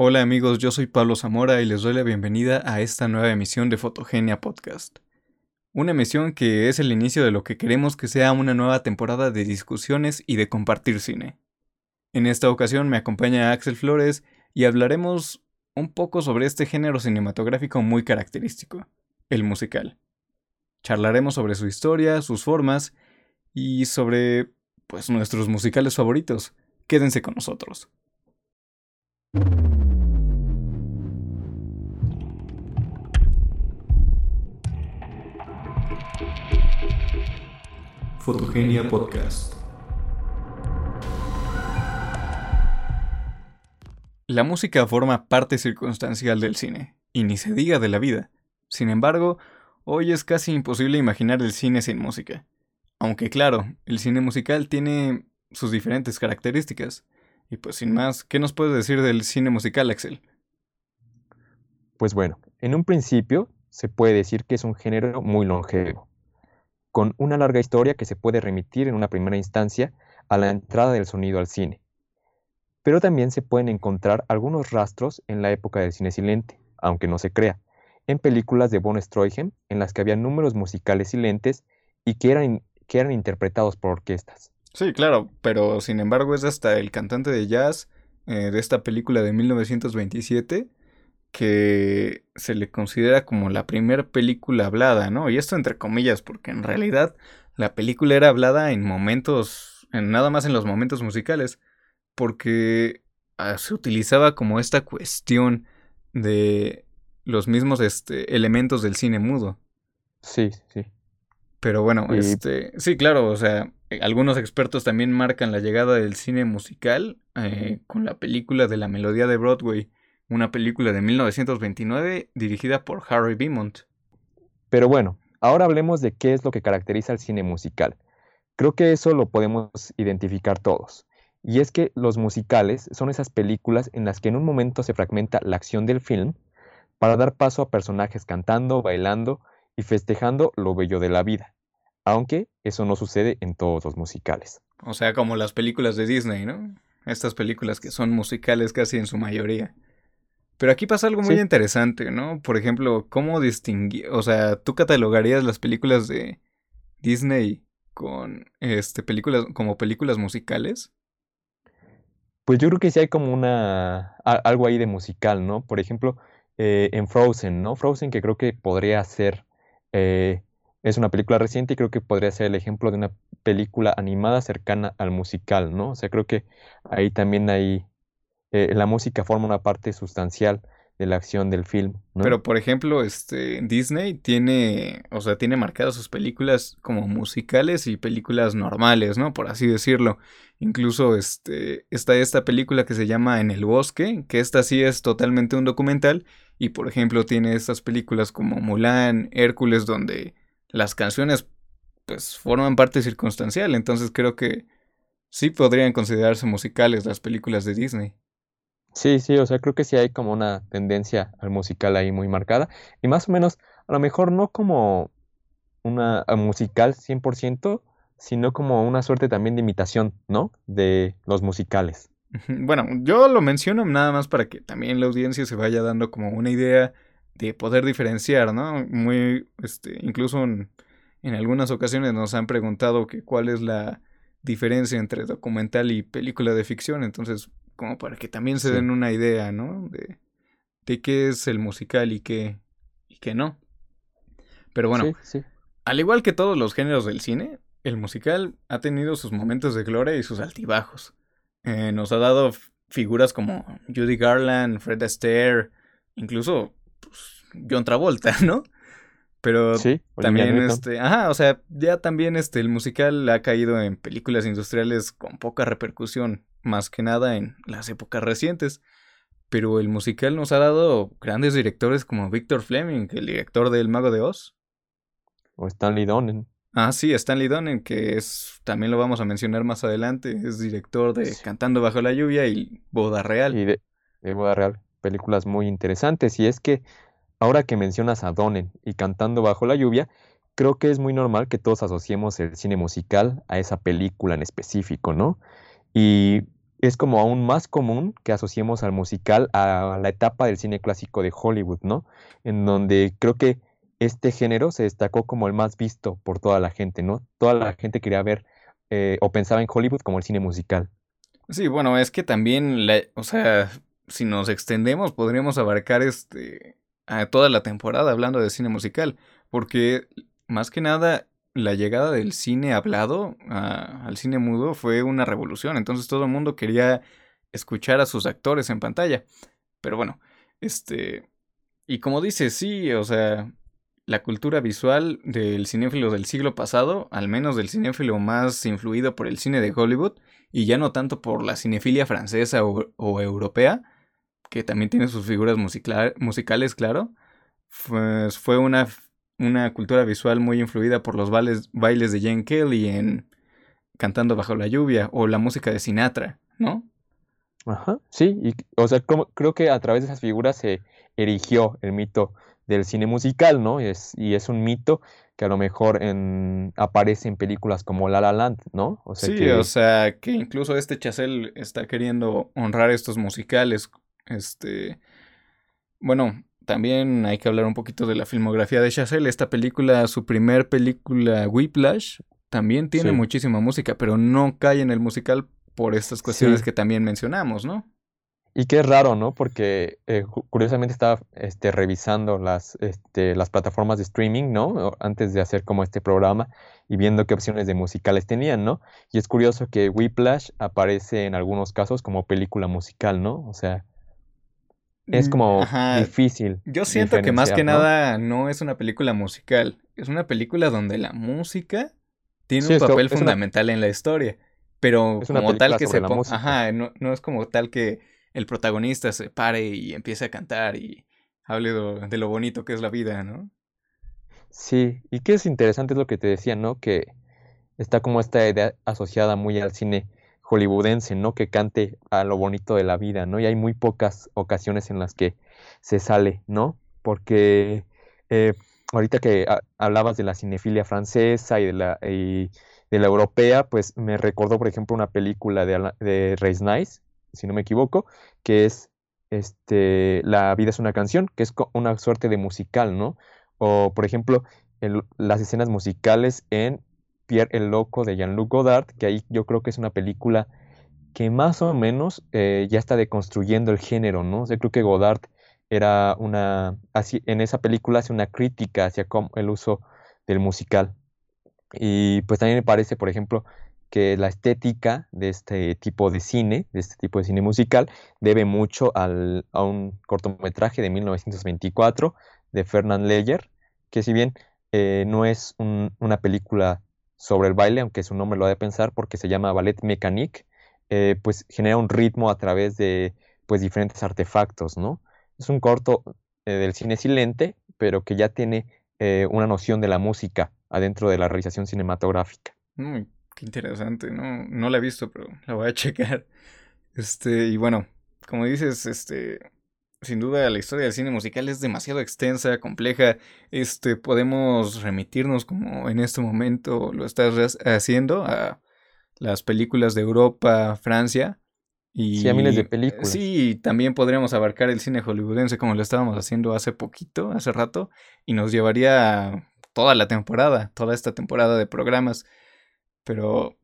Hola amigos, yo soy Pablo Zamora y les doy la bienvenida a esta nueva emisión de Fotogenia Podcast. Una emisión que es el inicio de lo que queremos que sea una nueva temporada de discusiones y de compartir cine. En esta ocasión me acompaña Axel Flores y hablaremos un poco sobre este género cinematográfico muy característico, el musical. Charlaremos sobre su historia, sus formas y sobre pues nuestros musicales favoritos. Quédense con nosotros. Fotogenia Podcast. La música forma parte circunstancial del cine, y ni se diga de la vida. Sin embargo, hoy es casi imposible imaginar el cine sin música. Aunque claro, el cine musical tiene sus diferentes características. Y pues sin más, ¿qué nos puedes decir del cine musical, Axel? Pues bueno, en un principio se puede decir que es un género muy longevo, con una larga historia que se puede remitir en una primera instancia a la entrada del sonido al cine. Pero también se pueden encontrar algunos rastros en la época del cine silente, aunque no se crea, en películas de von Stroheim en las que había números musicales silentes y que eran que eran interpretados por orquestas. Sí, claro, pero sin embargo es hasta el cantante de jazz eh, de esta película de 1927 que se le considera como la primera película hablada, ¿no? Y esto entre comillas, porque en realidad la película era hablada en momentos, en nada más en los momentos musicales, porque ah, se utilizaba como esta cuestión de los mismos este, elementos del cine mudo. Sí, sí. Pero bueno, este, sí, claro, o sea, eh, algunos expertos también marcan la llegada del cine musical eh, con la película de la melodía de Broadway, una película de 1929 dirigida por Harry Beaumont. Pero bueno, ahora hablemos de qué es lo que caracteriza al cine musical. Creo que eso lo podemos identificar todos. Y es que los musicales son esas películas en las que en un momento se fragmenta la acción del film para dar paso a personajes cantando, bailando y festejando lo bello de la vida, aunque eso no sucede en todos los musicales. O sea, como las películas de Disney, ¿no? Estas películas que son musicales casi en su mayoría. Pero aquí pasa algo muy interesante, ¿no? Por ejemplo, ¿cómo distinguir? O sea, ¿tú catalogarías las películas de Disney con este películas como películas musicales? Pues yo creo que sí hay como una algo ahí de musical, ¿no? Por ejemplo, eh, en Frozen, ¿no? Frozen que creo que podría ser eh, es una película reciente y creo que podría ser el ejemplo de una película animada cercana al musical, ¿no? O sea, creo que ahí también hay, eh, la música forma una parte sustancial de la acción del film. Pero por ejemplo, este Disney tiene, o sea, tiene marcadas sus películas como musicales y películas normales, ¿no? Por así decirlo. Incluso este está esta película que se llama En el bosque, que esta sí es totalmente un documental y por ejemplo tiene estas películas como Mulan, Hércules donde las canciones pues forman parte circunstancial, entonces creo que sí podrían considerarse musicales las películas de Disney. Sí, sí, o sea, creo que sí hay como una tendencia al musical ahí muy marcada. Y más o menos, a lo mejor no como una musical 100%, sino como una suerte también de imitación, ¿no? De los musicales. Bueno, yo lo menciono nada más para que también la audiencia se vaya dando como una idea de poder diferenciar, ¿no? Muy, este, incluso en, en algunas ocasiones nos han preguntado que cuál es la diferencia entre documental y película de ficción, entonces como para que también se den una idea, ¿no? De, de qué es el musical y qué, y qué no. Pero bueno, al igual que todos los géneros del cine, el musical ha tenido sus momentos de gloria y sus altibajos. Eh, nos ha dado figuras como Judy Garland, Fred Astaire, incluso pues, John Travolta, ¿no? Pero también este, ajá, o sea, ya también este el musical ha caído en películas industriales con poca repercusión, más que nada en las épocas recientes. Pero el musical nos ha dado grandes directores como Victor Fleming, el director de El Mago de Oz. O Stanley Donen. Ah, sí, Stanley Donen, que es, también lo vamos a mencionar más adelante, es director de Cantando bajo la lluvia y Boda Real. Y de, de Boda Real, películas muy interesantes. Y es que ahora que mencionas a Donen y Cantando bajo la lluvia, creo que es muy normal que todos asociemos el cine musical a esa película en específico, ¿no? Y es como aún más común que asociemos al musical a la etapa del cine clásico de Hollywood, ¿no? En donde creo que este género se destacó como el más visto por toda la gente, ¿no? Toda la gente quería ver eh, o pensaba en Hollywood como el cine musical. Sí, bueno, es que también, o sea, si nos extendemos, podríamos abarcar este a toda la temporada hablando de cine musical, porque más que nada la llegada del cine hablado al cine mudo fue una revolución. Entonces todo el mundo quería escuchar a sus actores en pantalla. Pero bueno, este... Y como dice, sí, o sea, la cultura visual del cinéfilo del siglo pasado, al menos del cinéfilo más influido por el cine de Hollywood, y ya no tanto por la cinefilia francesa o, europea, que también tiene sus figuras musicales, claro, pues fue una una cultura visual muy influida por los bailes, bailes de Jane Kelly en Cantando bajo la lluvia o la música de Sinatra, ¿no? Ajá, sí, y, o sea, creo que a través de esas figuras se erigió el mito del cine musical, ¿no? Es, y es un mito que a lo mejor en, aparece en películas como La La Land, ¿no? O sea sí, o sea, que incluso este Chazelle está queriendo honrar estos musicales, este... Bueno, también hay que hablar un poquito de la filmografía de Chazelle. Esta película, su primer película, Whiplash, también tiene muchísima música, pero no cae en el musical por estas cuestiones que también mencionamos, ¿no? Y qué raro, ¿no? Porque eh, curiosamente estaba este, revisando las, este, las plataformas de streaming, ¿no? Antes de hacer como este programa y viendo qué opciones de musicales tenían, ¿no? Y es curioso que Whiplash aparece en algunos casos como película musical, ¿no? O sea, es mm, como difícil. Yo siento que más que nada no es una película musical, es una película donde la música tiene un papel fundamental en la historia, pero como tal que se ponga, ajá, no, no, es como tal que el protagonista se pare y empiece a cantar y hable de, lo bonito que es la vida, ¿no? Sí, y que es interesante es lo que te decía, ¿no? Que está como esta idea asociada muy al cine hollywoodense, ¿no? Que cante a lo bonito de la vida, ¿no? Y hay muy pocas ocasiones en las que se sale, ¿no? Porque eh, ahorita que hablabas de la cinefilia francesa y de la, de la europea, pues me recordó, por ejemplo, una película de, de Race Nice, si no me equivoco, que es este, La vida es una canción, que es una suerte de musical, ¿no? O, por ejemplo, las escenas musicales en Pierre el Loco de Jean-Luc Godard, que ahí yo creo que es una película que más o menos eh, ya está deconstruyendo el género, ¿no? Yo creo que Godard era una, así, en esa película hace una crítica hacia el uso del musical. Y pues también me parece, por ejemplo, que la estética de este tipo de cine, de este tipo de cine musical, debe mucho al, a un cortometraje de 1924 de Fernand Leyer, que si bien eh, no es una película sobre el baile, aunque su nombre lo ha de pensar porque se llama ballet mécanique, eh, pues genera un ritmo a través de pues diferentes artefactos, ¿no? Es un corto eh, del cine silente, pero que ya tiene eh, una noción de la música adentro de la realización cinematográfica. Mm, qué interesante, no, no la he visto, pero la voy a checar. Este, y bueno, como dices, este, sin duda la historia del cine musical es demasiado extensa, compleja. Este, podemos remitirnos como en este momento lo estás haciendo a las películas de Europa, Francia. Y, sí, a miles de películas. Sí, también podríamos abarcar el cine hollywoodense como lo estábamos haciendo hace poquito, hace rato, y nos llevaría toda la temporada, toda esta temporada de programas. Pero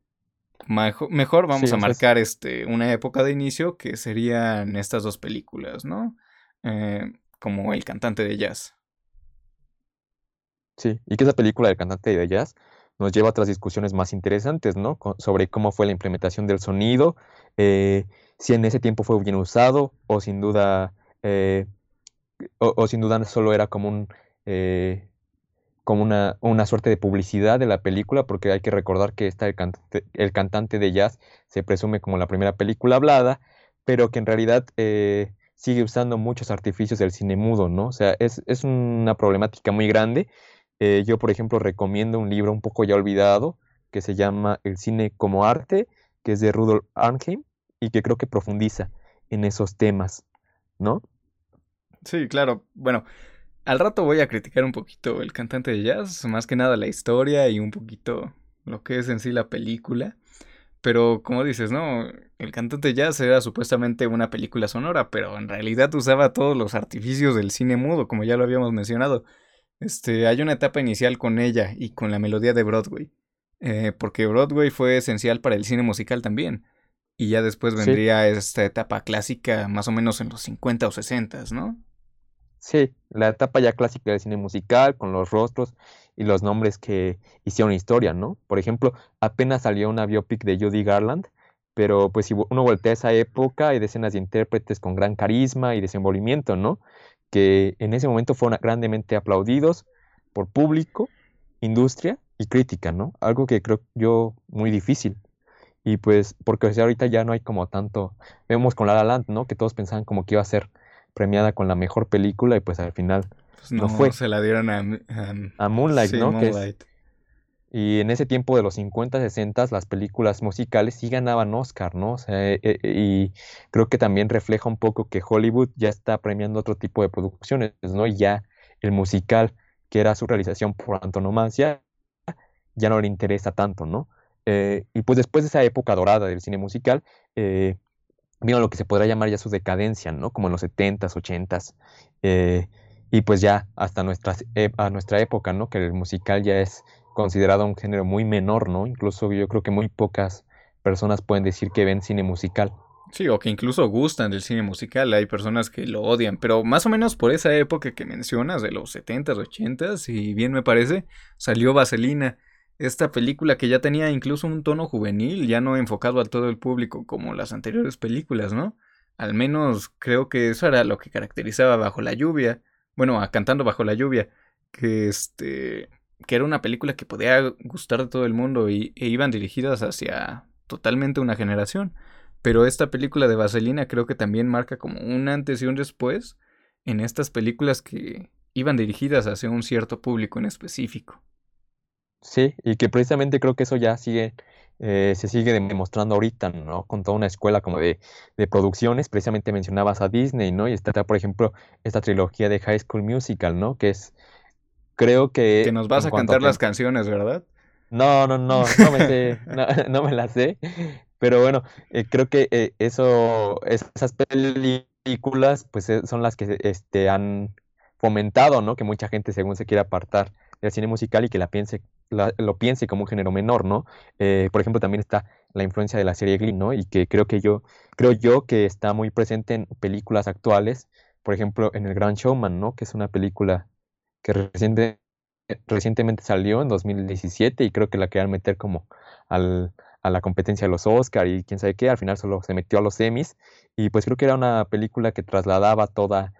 mejor, vamos a marcar este, una época de inicio que serían estas dos películas, ¿no? Eh, como el cantante de jazz. Sí, y que esa película del cantante de jazz nos lleva a otras discusiones más interesantes, ¿no? sobre cómo fue la implementación del sonido, eh, si en ese tiempo fue bien usado o sin duda, eh, o, sin duda solo era como un... como una, una, suerte de publicidad de la película, porque hay que recordar que está el, cantante, el cantante de jazz se presume como la primera película hablada, pero que en realidad sigue usando muchos artificios del cine mudo, ¿no? O sea, es, una problemática muy grande. Eh, yo, por ejemplo, recomiendo un libro un poco ya olvidado que se llama El cine como arte, que es de Rudolf Arnheim y que creo que profundiza en esos temas, ¿no? Sí, claro. Bueno, al rato voy a criticar un poquito el cantante de jazz, más que nada la historia y un poquito lo que es en sí la película. Pero como dices, ¿no? El cantante jazz era supuestamente una película sonora, pero en realidad usaba todos los artificios del cine mudo, como ya lo habíamos mencionado. Este, hay una etapa inicial con ella y con la melodía de Broadway. Eh, porque Broadway fue esencial para el cine musical también. Y ya después vendría esta etapa clásica más o menos en los 50 o 60, ¿no? Sí, la etapa ya clásica del cine musical, con los rostros y los nombres que hicieron historia, ¿no? Por ejemplo, apenas salió una biopic de Judy Garland, pero pues si uno voltea a esa época, hay decenas de intérpretes con gran carisma y desenvolvimiento, ¿no? Que en ese momento fueron grandemente aplaudidos por público, industria y crítica, ¿no? Algo que creo yo muy difícil. Y pues, porque ahorita ya no hay como tanto, vemos con La La Land, ¿no? Que todos pensaban como que iba a ser premiada con la mejor película y pues al final pues no, fue. Se la dieron a, a, Moonlight, ¿no? y en ese tiempo de los 50, 60, las películas musicales sí ganaban Oscar, ¿no? O sea, eh, eh, y creo que también refleja un poco que Hollywood ya está premiando otro tipo de producciones, ¿no? Y ya el musical, que era su realización por antonomasia, ya no le interesa tanto, ¿no? Eh, y pues después de esa época dorada del cine musical, vino lo que se podrá llamar ya su decadencia, ¿no? Como en los 70s, 80s. Eh, y pues ya hasta nuestras, a nuestra época, ¿no? Que el musical ya es considerado un género muy menor, ¿no? Incluso yo creo que muy pocas personas pueden decir que ven cine musical. Sí, o que incluso gustan del cine musical, hay personas que lo odian, pero más o menos por esa época que mencionas, de los 70s, 80s, y bien me parece, salió Vaselina, esta película que ya tenía incluso un tono juvenil, ya no enfocado a todo el público como las anteriores películas, ¿no? Al menos creo que eso era lo que caracterizaba Bajo la lluvia, bueno, Cantando bajo la lluvia, que este que era una película que podía gustar de todo el mundo y, e iban dirigidas hacia totalmente una generación. Pero esta película de Vaselina creo que también marca como un antes y un después en estas películas que iban dirigidas hacia un cierto público en específico. Sí, y que precisamente creo que eso ya sigue, eh, se sigue demostrando ahorita, ¿no? Con toda una escuela como de, de, producciones, precisamente mencionabas a Disney, ¿no? Y está, por ejemplo, esta trilogía de High School Musical, ¿no? Que es, creo que... Que nos vas a cantar las canciones, ¿verdad? No, no, no, no me no, me las sé, pero bueno, eh, creo que eh, eso, esas películas, pues son las que este, han fomentado, ¿no? Que mucha gente según se quiere apartar del cine musical y que la piense lo piense como un género menor, ¿no? Eh, por ejemplo, también está la influencia de la serie Glee, ¿no? Y que creo que yo, creo yo que está muy presente en películas actuales, por ejemplo, en El Gran Showman, ¿no? Que es una película que reciente, recientemente salió en 2017 y creo que la querían meter como al, a la competencia de los Oscar y quién sabe qué, al final solo se metió a los Emmys y pues creo que era una película que trasladaba toda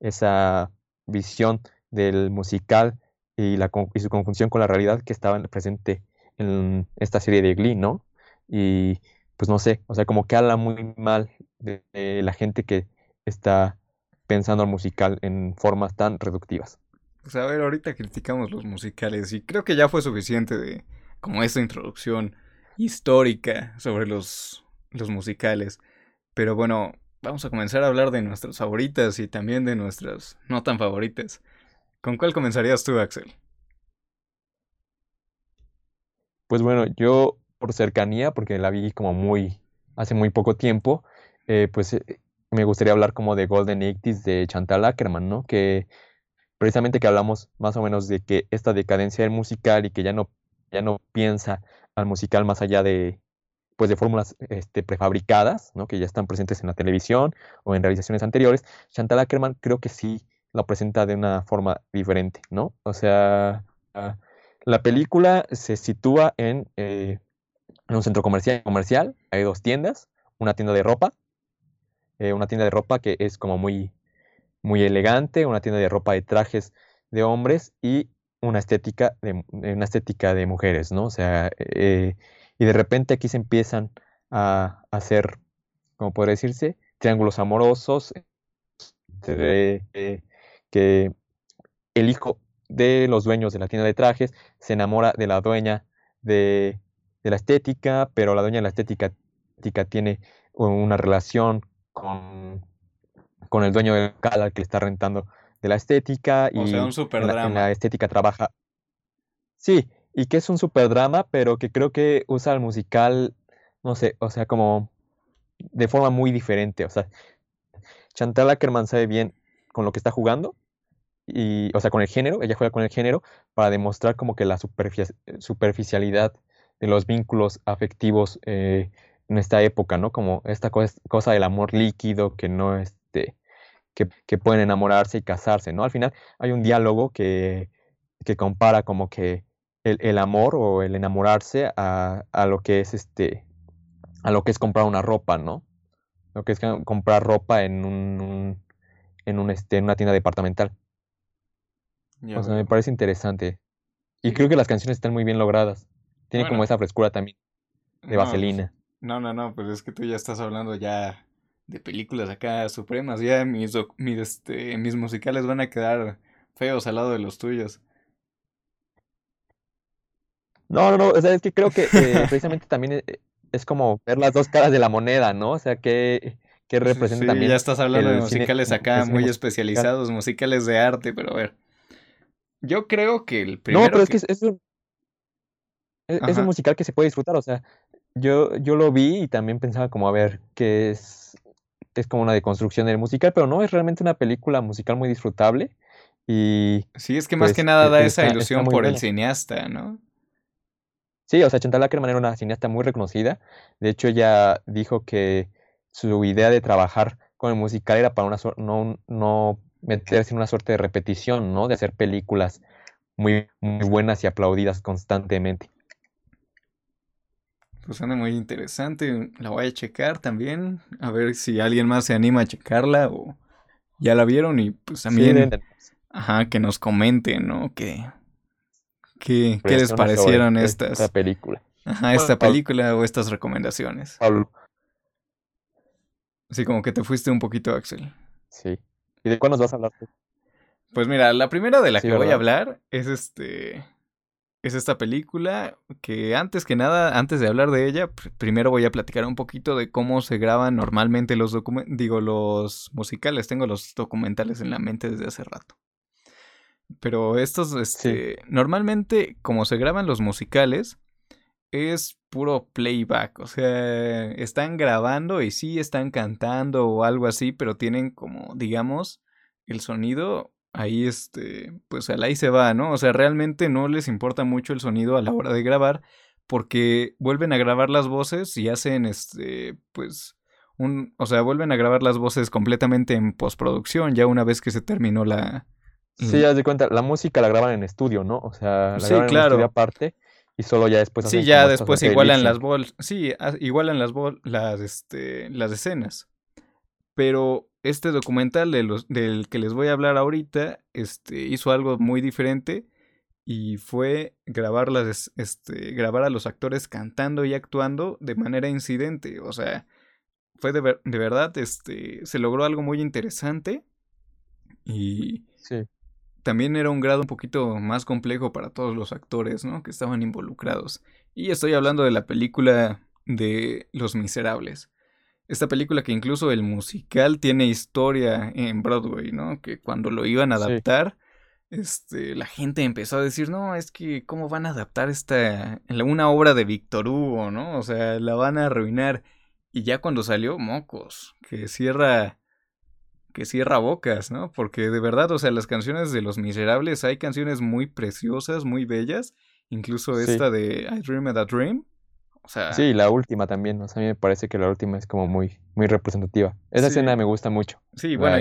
esa visión del musical y, la, y su conjunción con la realidad que estaba presente en esta serie de Glee, ¿no? Y pues no sé, o sea, como que habla muy mal de, la gente que está pensando al musical en formas tan reductivas. Pues a ver, ahorita criticamos los musicales y creo que ya fue suficiente de como esta introducción histórica sobre los, los musicales. Pero bueno, vamos a comenzar a hablar de nuestras favoritas y también de nuestras no tan favoritas. ¿Con cuál comenzarías tú, Axel? Pues bueno, yo por cercanía, porque la vi como muy, hace muy poco tiempo, eh, pues eh, me gustaría hablar como de Golden Eighties de Chantal Ackerman, ¿no? Que precisamente que hablamos más o menos de que esta decadencia del musical y que ya no, ya no piensa al musical más allá de, pues de fórmulas este, prefabricadas, ¿no? Que ya están presentes en la televisión o en realizaciones anteriores. Chantal Ackerman creo que sí lo presenta de una forma diferente, ¿no? O sea, ah, la película se sitúa en, eh, en un centro comercial, comercial, hay dos tiendas, una tienda de ropa, eh, una tienda de ropa que es como muy, muy elegante, una tienda de ropa de trajes de hombres y una estética de, una estética de mujeres, ¿no? O sea, eh, y de repente aquí se empiezan a, hacer, como podría decirse, triángulos amorosos, que el hijo de los dueños de la tienda de trajes se enamora de la dueña de, la estética, pero la dueña de la estética, tiene una relación con, con el dueño del local al que le está rentando de la estética. y un En la, estética trabaja. Sí, y que es un super drama, pero que creo que usa el musical no sé, o sea, como de forma muy diferente. O sea, Chantal Ackerman sabe bien con lo que está jugando, y, o sea, con el género, ella juega con el género para demostrar como que la superficialidad de los vínculos afectivos eh, en esta época, ¿no? Como esta cosa, del amor líquido que no, este, que, pueden enamorarse y casarse, ¿no? Al final hay un diálogo que, que compara como que el, amor o el enamorarse a, a, lo que es este, a lo que es comprar una ropa, ¿no? Lo que es comprar ropa en un, en un este, en una tienda departamental. o sea, me parece interesante. Y creo que las canciones están muy bien logradas. Tiene como esa frescura también de pues, vaselina. No, no, no, pero es que tú ya estás hablando ya de películas acá supremas. Ya mis, mis, este, mis musicales van a quedar feos al lado de los tuyos. No, no, no, o sea, es que creo que eh, precisamente también eh, es, como ver las dos caras de la moneda, ¿no? O sea, que, que representa sí, también. Ya estás hablando de musicales acá muy especializados, musicales de arte, pero a ver. Yo creo que el primero. No, pero es que es, un, es, un musical que se puede disfrutar, o sea, yo, yo lo vi y también pensaba como, a ver, que es, es como una deconstrucción del musical, pero no, es realmente una película musical muy disfrutable. Y, sí, es que más pues, que nada e, da esa ilusión por el cineasta, ¿no? Sí, o sea, Chantal Ackerman era una cineasta muy reconocida. De hecho, ella dijo que su idea de trabajar con el musical era para una no, no meterse en una suerte de repetición, ¿no? De hacer películas muy, muy buenas y aplaudidas constantemente. Pues suena muy interesante. La voy a checar también. A ver si alguien más se anima a checarla o ya la vieron y pues también. ajá, que nos comenten, ¿no? Que, ¿Qué, ¿qué les parecieron estas? Esta película. Ajá, esta película o estas recomendaciones. Pablo. Sí, como que te fuiste un poquito, Axel. Sí. ¿Y de cuál nos vas a hablar Pues mira, la primera de la que voy a hablar es este. Es esta película que antes que nada, antes de hablar de ella, primero voy a platicar un poquito de cómo se graban normalmente los documentales, digo, los musicales. Tengo los documentales en la mente desde hace rato. Pero estos, este, normalmente como se graban los musicales, es puro playback, o sea, están grabando y sí están cantando o algo así, pero tienen como, digamos, el sonido ahí, este, pues al ahí se va, ¿no? O sea, realmente no les importa mucho el sonido a la hora de grabar, porque vuelven a grabar las voces y hacen, este, pues, un, o sea, vuelven a grabar las voces completamente en postproducción, ya una vez que se terminó la, Sí, ya de cuenta, la música la graban en estudio, ¿no? O sea, la graban en estudio aparte y solo ya después Sí, ya después igualan las bol sí, igualan las bol las este las escenas. Pero este documental de los, del que les voy a hablar ahorita, este hizo algo muy diferente y fue grabar las este grabar a los actores cantando y actuando de manera incidente, o sea, fue de, de verdad este se logró algo muy interesante y sí también era un grado un poquito más complejo para todos los actores, ¿no? Que estaban involucrados. Y estoy hablando de la película de Los Miserables. Esta película que incluso el musical tiene historia en Broadway, ¿no? Que cuando lo iban a adaptar, este, la gente empezó a decir, no, es que cómo van a adaptar esta, una obra de Víctor Hugo, ¿no? O sea, la van a arruinar. Y ya cuando salió, mocos, que cierra que cierra bocas, ¿no? Porque de verdad, o sea, las canciones de Los Miserables, hay canciones muy preciosas, muy bellas, incluso esta de I Dream a Dream. O sea, sí, la última también, o sea, a mí me parece que la última es como muy, muy representativa. Esa escena me gusta mucho. Sí, bueno,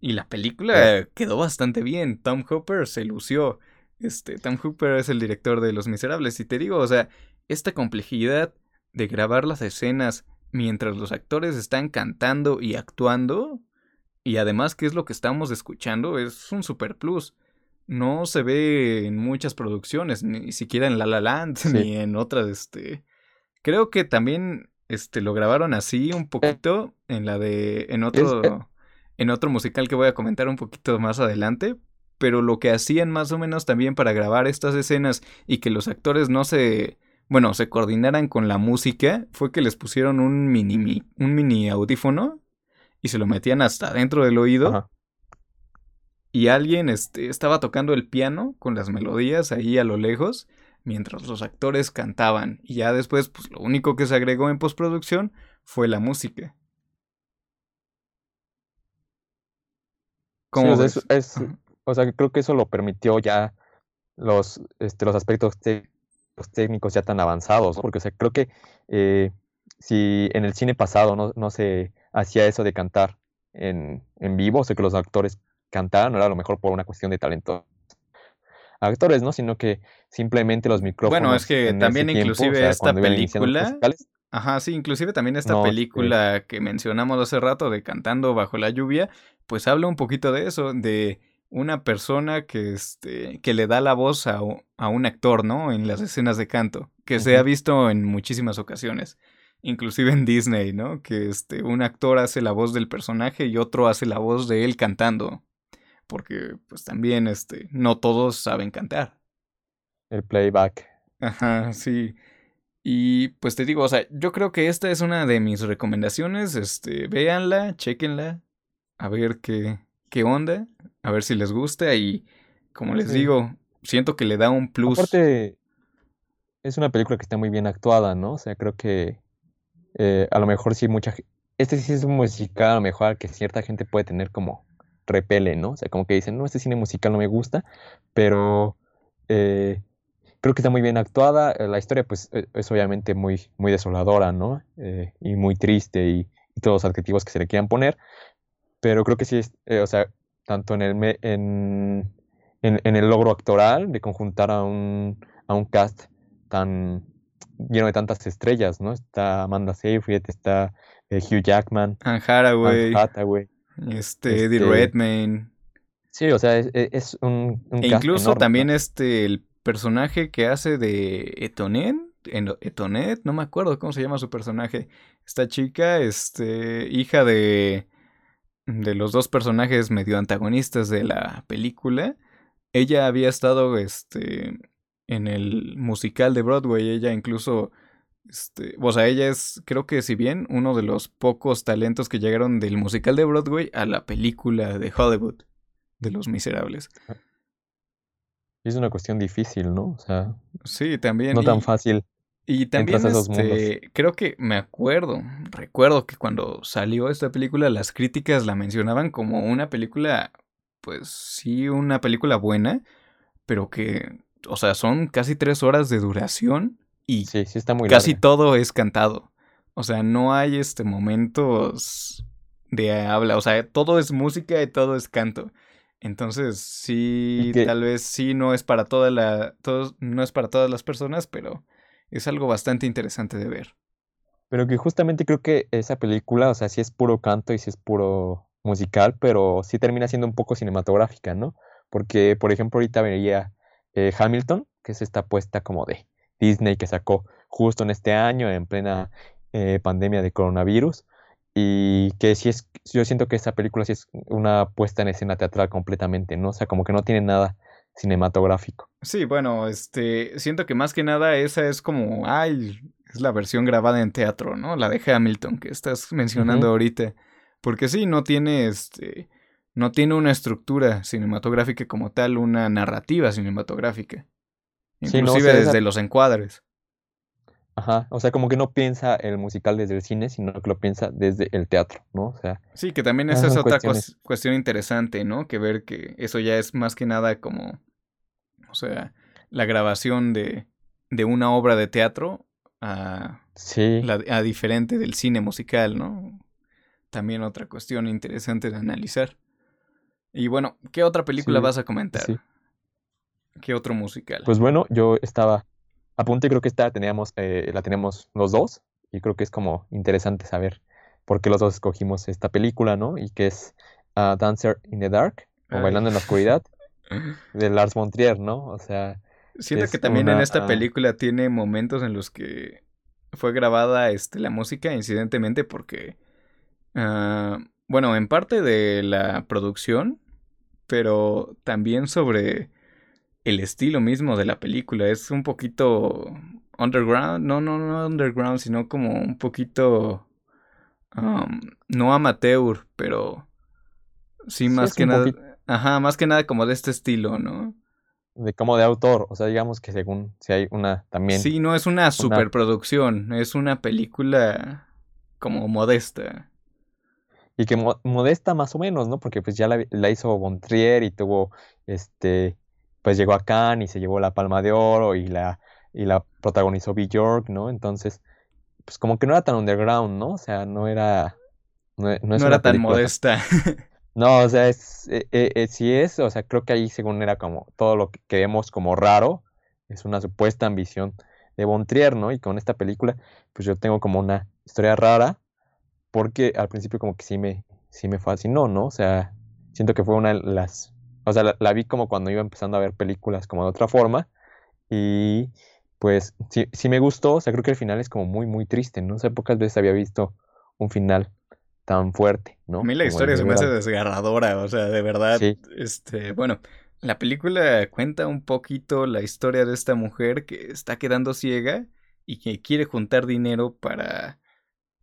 y, la película quedó bastante bien. Tom Hooper se lució. Este, Tom Hooper es el director de Los Miserables. Y te digo, o sea, esta complejidad de grabar las escenas mientras los actores están cantando y actuando, y además, ¿qué es lo que estamos escuchando? Es un super plus. No se ve en muchas producciones, ni siquiera en La La Land, ni en otras, este... Creo que también este, lo grabaron así un poquito en la de... en otro... Eh en otro musical que voy a comentar un poquito más adelante. Pero lo que hacían más o menos también para grabar estas escenas y que los actores no se... Bueno, se coordinaran con la música, fue que les pusieron un mini, un mini audífono y se lo metían hasta dentro del oído. Y alguien este, estaba tocando el piano con las melodías ahí a lo lejos. mientras los actores cantaban y ya después pues lo único que se agregó en postproducción fue la música. ¿Cómo sí, o, es, o sea, creo que eso lo permitió ya los, este, los aspectos técnicos ya tan avanzados, porque o sea, creo que eh, si en el cine pasado no, no, se hacía eso de cantar en, en vivo, o sea, que los actores cantaran, no era a lo mejor por una cuestión de talento actores, ¿no? Sino que simplemente los micrófonos. Bueno, es que también inclusive esta película. Ajá, sí, inclusive también esta película que mencionamos hace rato de Cantando bajo la lluvia, pues habla un poquito de eso, de una persona que, este, que le da la voz a, a un actor, ¿no? En las escenas de canto, que se ha visto en muchísimas ocasiones, inclusive en Disney, ¿no? Que este, un actor hace la voz del personaje y otro hace la voz de él cantando porque pues también este, no todos saben cantar. El playback. Ajá, sí. Y pues te digo, o sea, yo creo que esta es una de mis recomendaciones. Este, véanla, chequenla, a ver qué, qué onda, a ver si les gusta. Y como les digo, siento que le da un plus. Aparte, es una película que está muy bien actuada, ¿no? O sea, creo que eh, a lo mejor sí mucha Este sí es un musical, a lo mejor que cierta gente puede tener como repele, ¿no? O sea, como que dicen, no, este cine musical no me gusta, pero eh, creo que está muy bien actuada. Eh, la historia, pues, e, es obviamente muy, muy desoladora, ¿no? Y muy triste y, todos los adjetivos que se le quieran poner, pero creo que sí es, o sea, tanto en el, en, en, el logro actoral de conjuntar a un, a un cast tan lleno de tantas estrellas, ¿no? Está Amanda Seyfried, está Hugh Jackman, Anne Hathaway. Este, Eddie este Redmayne. Sí, o sea, es, un, e incluso también este, el personaje que hace de Etonet, Etonet, no me acuerdo cómo se llama su personaje. Esta chica, este, hija de, de los dos personajes medio antagonistas de la película. Ella había estado, este, en el musical de Broadway. Ella incluso este, o sea, ella es, creo que si bien, uno de los pocos talentos que llegaron del musical de Broadway a la película de Hollywood, de Los Miserables. Es una cuestión difícil, ¿no? O sea, sí, también. No tan fácil. Y también, este, creo que me acuerdo, recuerdo que cuando salió esta película, las críticas la mencionaban como una película, pues sí, una película buena, pero que, o sea, son casi tres horas de duración y sí, sí está muy casi todo es cantado. O sea, no hay este momentos de habla, o sea, todo es música y todo es canto. Entonces, sí, tal vez sí no es para toda la no es para todas las personas, pero es algo bastante interesante de ver. Pero que justamente creo que esa película, o sea, sí es puro canto y sí es puro musical, pero sí termina siendo un poco cinematográfica, ¿no? Porque, por ejemplo, ahorita vería eh, Hamilton, que es esta apuesta como de Disney que sacó justo en este año, en plena eh, pandemia de coronavirus. Y que sí es, yo siento que esta película sí es una puesta en escena teatral completamente, ¿no? O sea, como que no tiene nada cinematográfico. Sí, bueno, este, siento que más que nada esa es como, ay, es la versión grabada en teatro, ¿no? La de Hamilton que estás mencionando ahorita. Porque sí, no tiene, este, no tiene una estructura cinematográfica como tal, una narrativa cinematográfica. Inclusive desde los encuadres. Ajá, o sea, como que no piensa el musical desde el cine, sino que lo piensa desde el teatro, ¿no? O sea. Sí, que también esa es otra cuestión interesante, ¿no? Que ver que eso ya es más que nada como, o sea, la grabación de, de una obra de teatro a, sí. a diferente del cine musical, ¿no? También otra cuestión interesante de analizar. Y bueno, ¿qué otra película vas a comentar? Sí. ¿Qué otro musical? Pues bueno, yo estaba a punto y creo que esta teníamos, eh, la tenemos los dos y creo que es como interesante saber por qué los dos escogimos esta película, ¿no? Y que es uh, Dancer in the Dark o Bailando en la Oscuridad de Lars von Trier, ¿no? O sea... Siento que también en esta ah, película tiene momentos en los que fue grabada este, la música incidentemente porque... Ah, bueno, en parte de la producción, pero también sobre el estilo mismo de la película. Es un poquito underground, no, no, no underground, sino como un poquito, um, no amateur, pero sí más que nada, ajá, más que nada como de este estilo, ¿no? de como de autor, o sea, digamos que según si hay una también. Sí, no es una, superproducción, es una película como modesta. Y que modesta más o menos, ¿no? Porque pues ya la, la hizo Bontrier y tuvo, este, pues llegó a Cannes y se llevó la Palma de Oro y la, y la protagonizó B. York, ¿no? Entonces, pues como que no era tan underground, ¿no? O sea, no era... No, era tan modesta. No, o sea, es, eh, sí es, o sea, creo que ahí según era como todo lo que vemos como raro, es una supuesta ambición de Bontrier, ¿no? Y con esta película, pues yo tengo como una historia rara, porque al principio como que sí me, sí me fascinó, ¿no? O sea, siento que fue una de las, o sea, la, vi como cuando iba empezando a ver películas como de otra forma, y pues sí, sí me gustó, o sea, creo que el final es como muy, muy triste, ¿no? O sea, pocas veces había visto un final tan fuerte, ¿no? A mí la historia se me hace desgarradora, o sea, de verdad, este, bueno, la película cuenta un poquito la historia de esta mujer que está quedando ciega y que quiere juntar dinero para,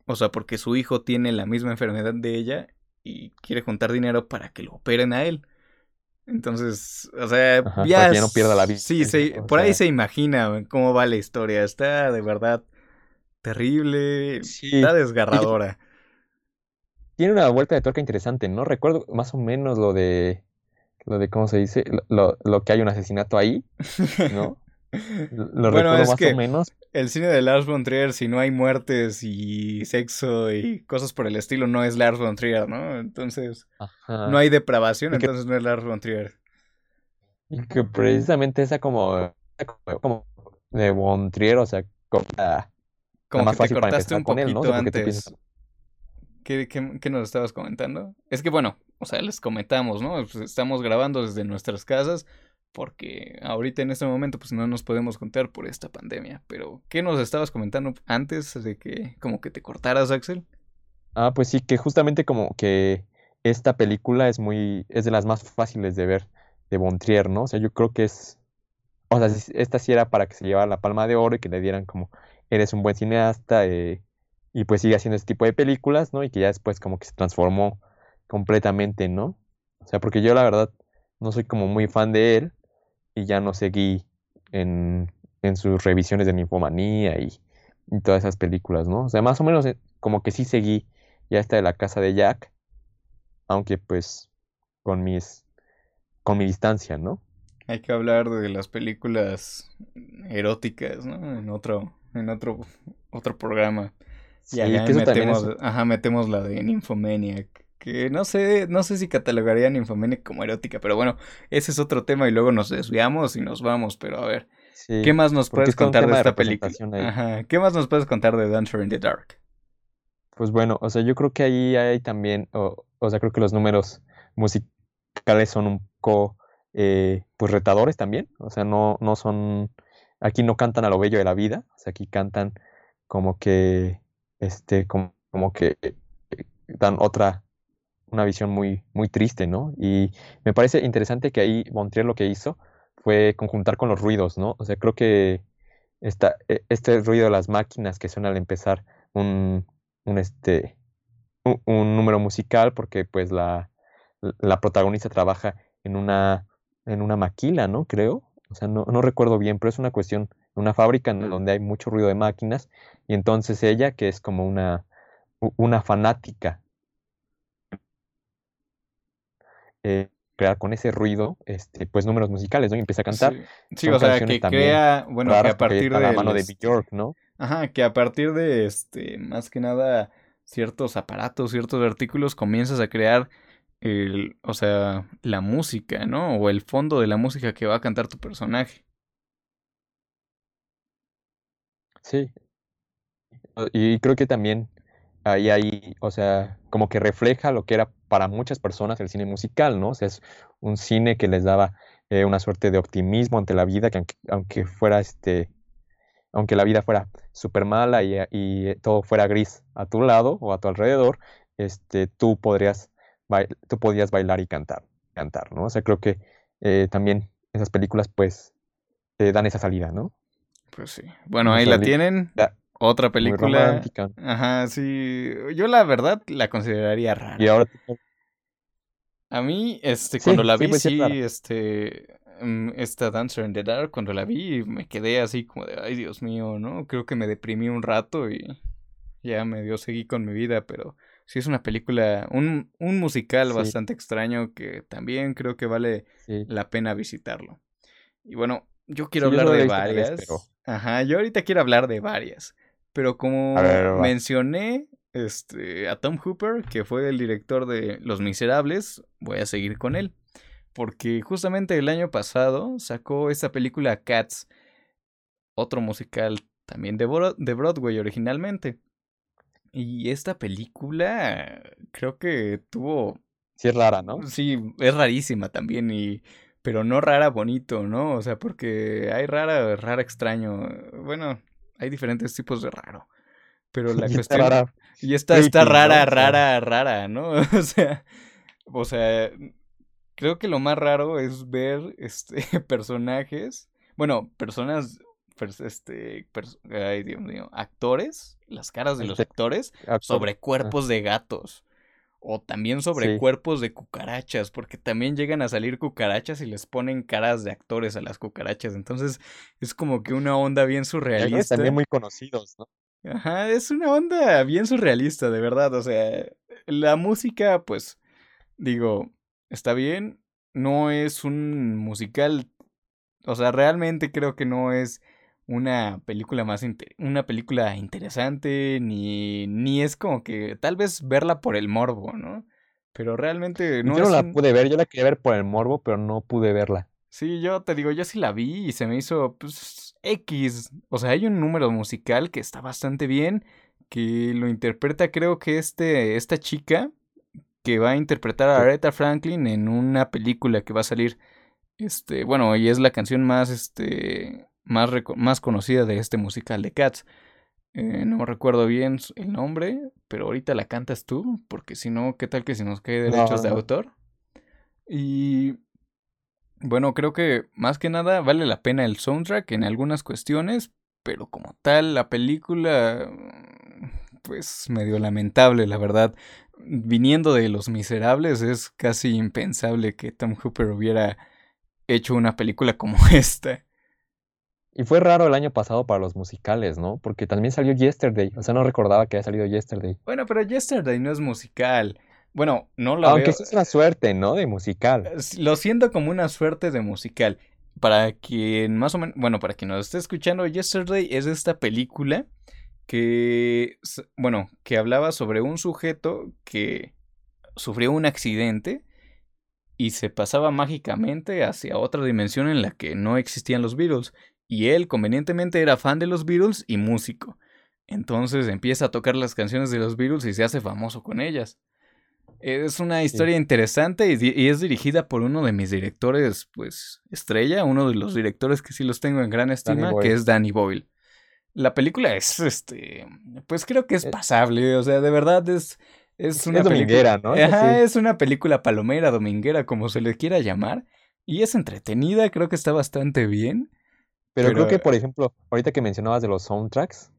o sea, porque su hijo tiene la misma enfermedad de ella y quiere juntar dinero para que lo operen a él. Entonces, o sea, ya, no pierda la vida. Sí, por ahí se imagina cómo va la historia. Está de verdad terrible, está desgarradora tiene una vuelta de tuerca interesante, ¿no? Recuerdo más o menos lo de, lo de ¿cómo se dice? Lo, lo que hay un asesinato ahí, ¿no? Lo bueno, recuerdo más o menos. El cine de Lars von Trier, si no hay muertes y sexo y cosas por el estilo, no es Lars von Trier, ¿no? Entonces, no hay depravación, entonces no es Lars von Trier. Y que precisamente esa como, como de von Trier, o sea, como la, como más fácil para un con él, ¿no? antes. ¿Qué, nos estabas comentando? Es que bueno, o sea, les comentamos, ¿no? Pues, estamos grabando desde nuestras casas porque ahorita en este momento pues no nos podemos contar por esta pandemia. Pero, ¿qué nos estabas comentando antes de que como que te cortaras, Axel? Ah, pues sí, que justamente como que esta película es muy, es de las más fáciles de ver de Bontrier, ¿no? O sea, yo creo que es, o sea, esta sí era para que se llevara la palma de oro y que le dieran como, eres un buen cineasta, eh, y pues sigue haciendo ese tipo de películas, ¿no? Y que ya después como que se transformó completamente, ¿no? O sea, porque yo la verdad no soy como muy fan de él y ya no seguí en, en sus revisiones de Ninfomanía y, y, todas esas películas, ¿no? O sea, más o menos eh, como que sí seguí ya esta de la casa de Jack, aunque pues con mis con mi distancia, ¿no? Hay que hablar de las películas eróticas, ¿no? En otro en otro otro programa. Y acá metemos, ajá, metemos la de Nymphomaniac. Que no sé, no sé si catalogaría Nymphomaniac como erótica, pero bueno, ese es otro tema y luego nos desviamos y nos vamos, pero a ver. ¿Qué más nos puedes contar de esta película? Ajá, ¿qué más nos puedes contar de Dancer in the Dark? Pues bueno, o sea, yo creo que ahí hay también, o, o sea, creo que los números musicales son un poco, eh, pues retadores también, o sea, no, no son, aquí no cantan a lo bello de la vida, o sea, aquí cantan como que este, como, que eh, dan otra, una visión muy, muy triste, ¿no? Y me parece interesante que ahí Montrier lo que hizo fue conjuntar con los ruidos, ¿no? O sea, creo que esta, e, este ruido de las máquinas que suena al empezar un, un este, un, número musical, porque pues la, la, protagonista trabaja en una, en una maquila, ¿no? Creo. O sea, no, no recuerdo bien, pero es una cuestión una fábrica en donde hay mucho ruido de máquinas y entonces ella, que es como una, una fanática, eh, crear con ese ruido, este, pues números musicales, ¿no? Y empieza a cantar. Sí, o sea, que crea, bueno, que a partir de la mano de Bjork, ¿no? Ajá, que a partir de este, más que nada, ciertos aparatos, ciertos artículos, comienzas a crear el, o sea, la música, ¿no? O el fondo de la música que va a cantar tu personaje. Sí. Y creo que también ahí hay, o sea, como que refleja lo que era para muchas personas el cine musical, ¿no? O sea, es un cine que les daba eh, una suerte de optimismo ante la vida, que aunque, fuera este, aunque la vida fuera súper mala y, y, todo fuera gris a tu lado o a tu alrededor, este, tú podrías, tú podías bailar y cantar, cantar, ¿no? O sea, creo que eh, también esas películas, pues, te dan esa salida, ¿no? Pues sí. Bueno, ahí la tienen. Otra película. Ajá, sí. Yo la verdad la consideraría rara. Y ahora A mí, este, cuando la vi, pues, sí, este, mm, esta Dancer in the Dark, cuando la vi, me quedé así como de, ay, Dios mío, ¿no? Creo que me deprimí un rato y ya me dio seguí con mi vida, pero sí es una película, un, un musical bastante extraño que también creo que vale la pena visitarlo. Y bueno, yo quiero hablar de varias. Ajá, yo ahorita quiero hablar de varias. Pero como mencioné este, a Tom Hooper, que fue el director de Los Miserables, voy a seguir con él. Porque justamente el año pasado sacó esta película Cats, otro musical también de, de Broadway originalmente. Y esta película creo que tuvo... Sí, es rara, ¿no? Sí, es rarísima también y... Pero no rara bonito, ¿no? O sea, porque hay rara, rara extraño. Bueno, hay diferentes tipos de raro. Pero la cuestión... Rara. Y esta está rara, rara, rara, ¿no? o sea... O sea... Creo que lo más raro es ver este personajes. Bueno, personas este, ay Dios mío, actores, las caras de los actores sobre cuerpos de gatos. O también sobre cuerpos de cucarachas, porque también llegan a salir cucarachas y les ponen caras de actores a las cucarachas. Entonces es como que una onda bien surrealista. También muy conocidos, ¿no? Ajá, es una onda bien surrealista, de verdad. O sea, la música, pues, digo, está bien. No es un musical. O sea, realmente creo que no es una película más una película interesante ni ni es como que tal vez verla por el morbo, ¿no? Pero realmente no Yo no la pude ver, yo la quería ver por el morbo, pero no pude verla. Sí, yo te digo, yo sí la vi y se me hizo pues X, o sea, hay un número musical que está bastante bien, que lo interpreta creo que este esta chica que va a interpretar a Aretha Franklin en una película que va a salir este, bueno, y es la canción más este más, más conocida de este musical de Cats. Eh, no recuerdo bien el nombre, pero ahorita la cantas tú, porque si no, ¿qué tal que si nos cae derechos de autor? Y bueno, creo que más que nada vale la pena el soundtrack en algunas cuestiones, pero como tal, la película, pues medio lamentable, la verdad. Viniendo de Los Miserables, es casi impensable que Tom Hooper hubiera hecho una película como esta. Y fue raro el año pasado para los musicales, ¿no? Porque también salió Yesterday. O sea, no recordaba que había salido Yesterday. Bueno, pero Yesterday no es musical. Bueno, no lo Aunque es una suerte, ¿no? De musical. Lo siento como una suerte de musical. Para quien más o menos, bueno, para quien nos esté escuchando, Yesterday es esta película que, bueno, que hablaba sobre un sujeto que sufrió un accidente y se pasaba mágicamente hacia otra dimensión en la que no existían los Beatles y él convenientemente era fan de los Beatles y músico. Entonces empieza a tocar las canciones de los Beatles y se hace famoso con ellas. Es una historia interesante y, es dirigida por uno de mis directores, pues, estrella, uno de los directores que sí los tengo en gran estima, que es Danny Boyle. La película es, este, pues creo que es eh pasable, o sea, de verdad es, es una dominguera, ¿no? es una película palomera, dominguera, como se le quiera llamar, y es entretenida, creo que está bastante bien. Pero, creo que, por ejemplo, ahorita que mencionabas de los soundtracks,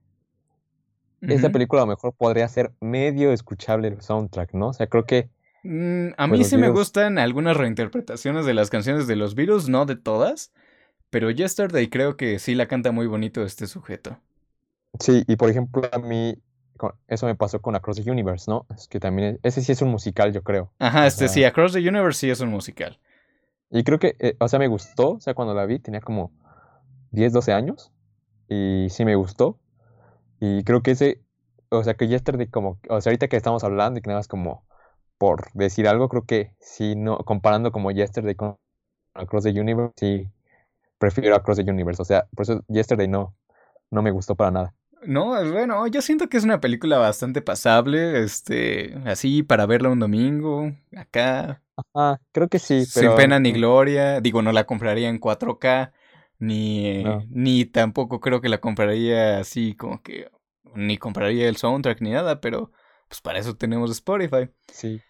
esta película a lo mejor podría ser medio escuchable el soundtrack, ¿no? O sea, creo que... Mm, a pues, mí sí me gustan algunas reinterpretaciones de las canciones de los virus, no de todas, pero Yesterday creo que sí la canta muy bonito este sujeto. Sí, y por ejemplo a mí eso me pasó con Across the Universe, ¿no? Es que también, ese sí es un musical, yo creo. Ajá, este sí, Across the Universe sí es un musical. Y creo que, eh, o sea, me gustó, o sea, cuando la vi tenía como 10, 12 años y sí me gustó. Y creo que ese, o sea, que Yesterday como, o sea, ahorita que estamos hablando y que nada más como por decir algo, creo que sí, no, comparando como Yesterday con Across the Universe, sí, prefiero Across the Universe. O sea, por eso Yesterday no, no me gustó para nada. No, bueno, yo siento que es una película bastante pasable, este, así para verla un domingo, acá. Ajá, creo que sí, pero... Sin pena ni gloria, digo, no la compraría en 4K, ni, ni tampoco creo que la compraría así como que, ni compraría el soundtrack ni nada, pero pues para eso tenemos Spotify. Sí.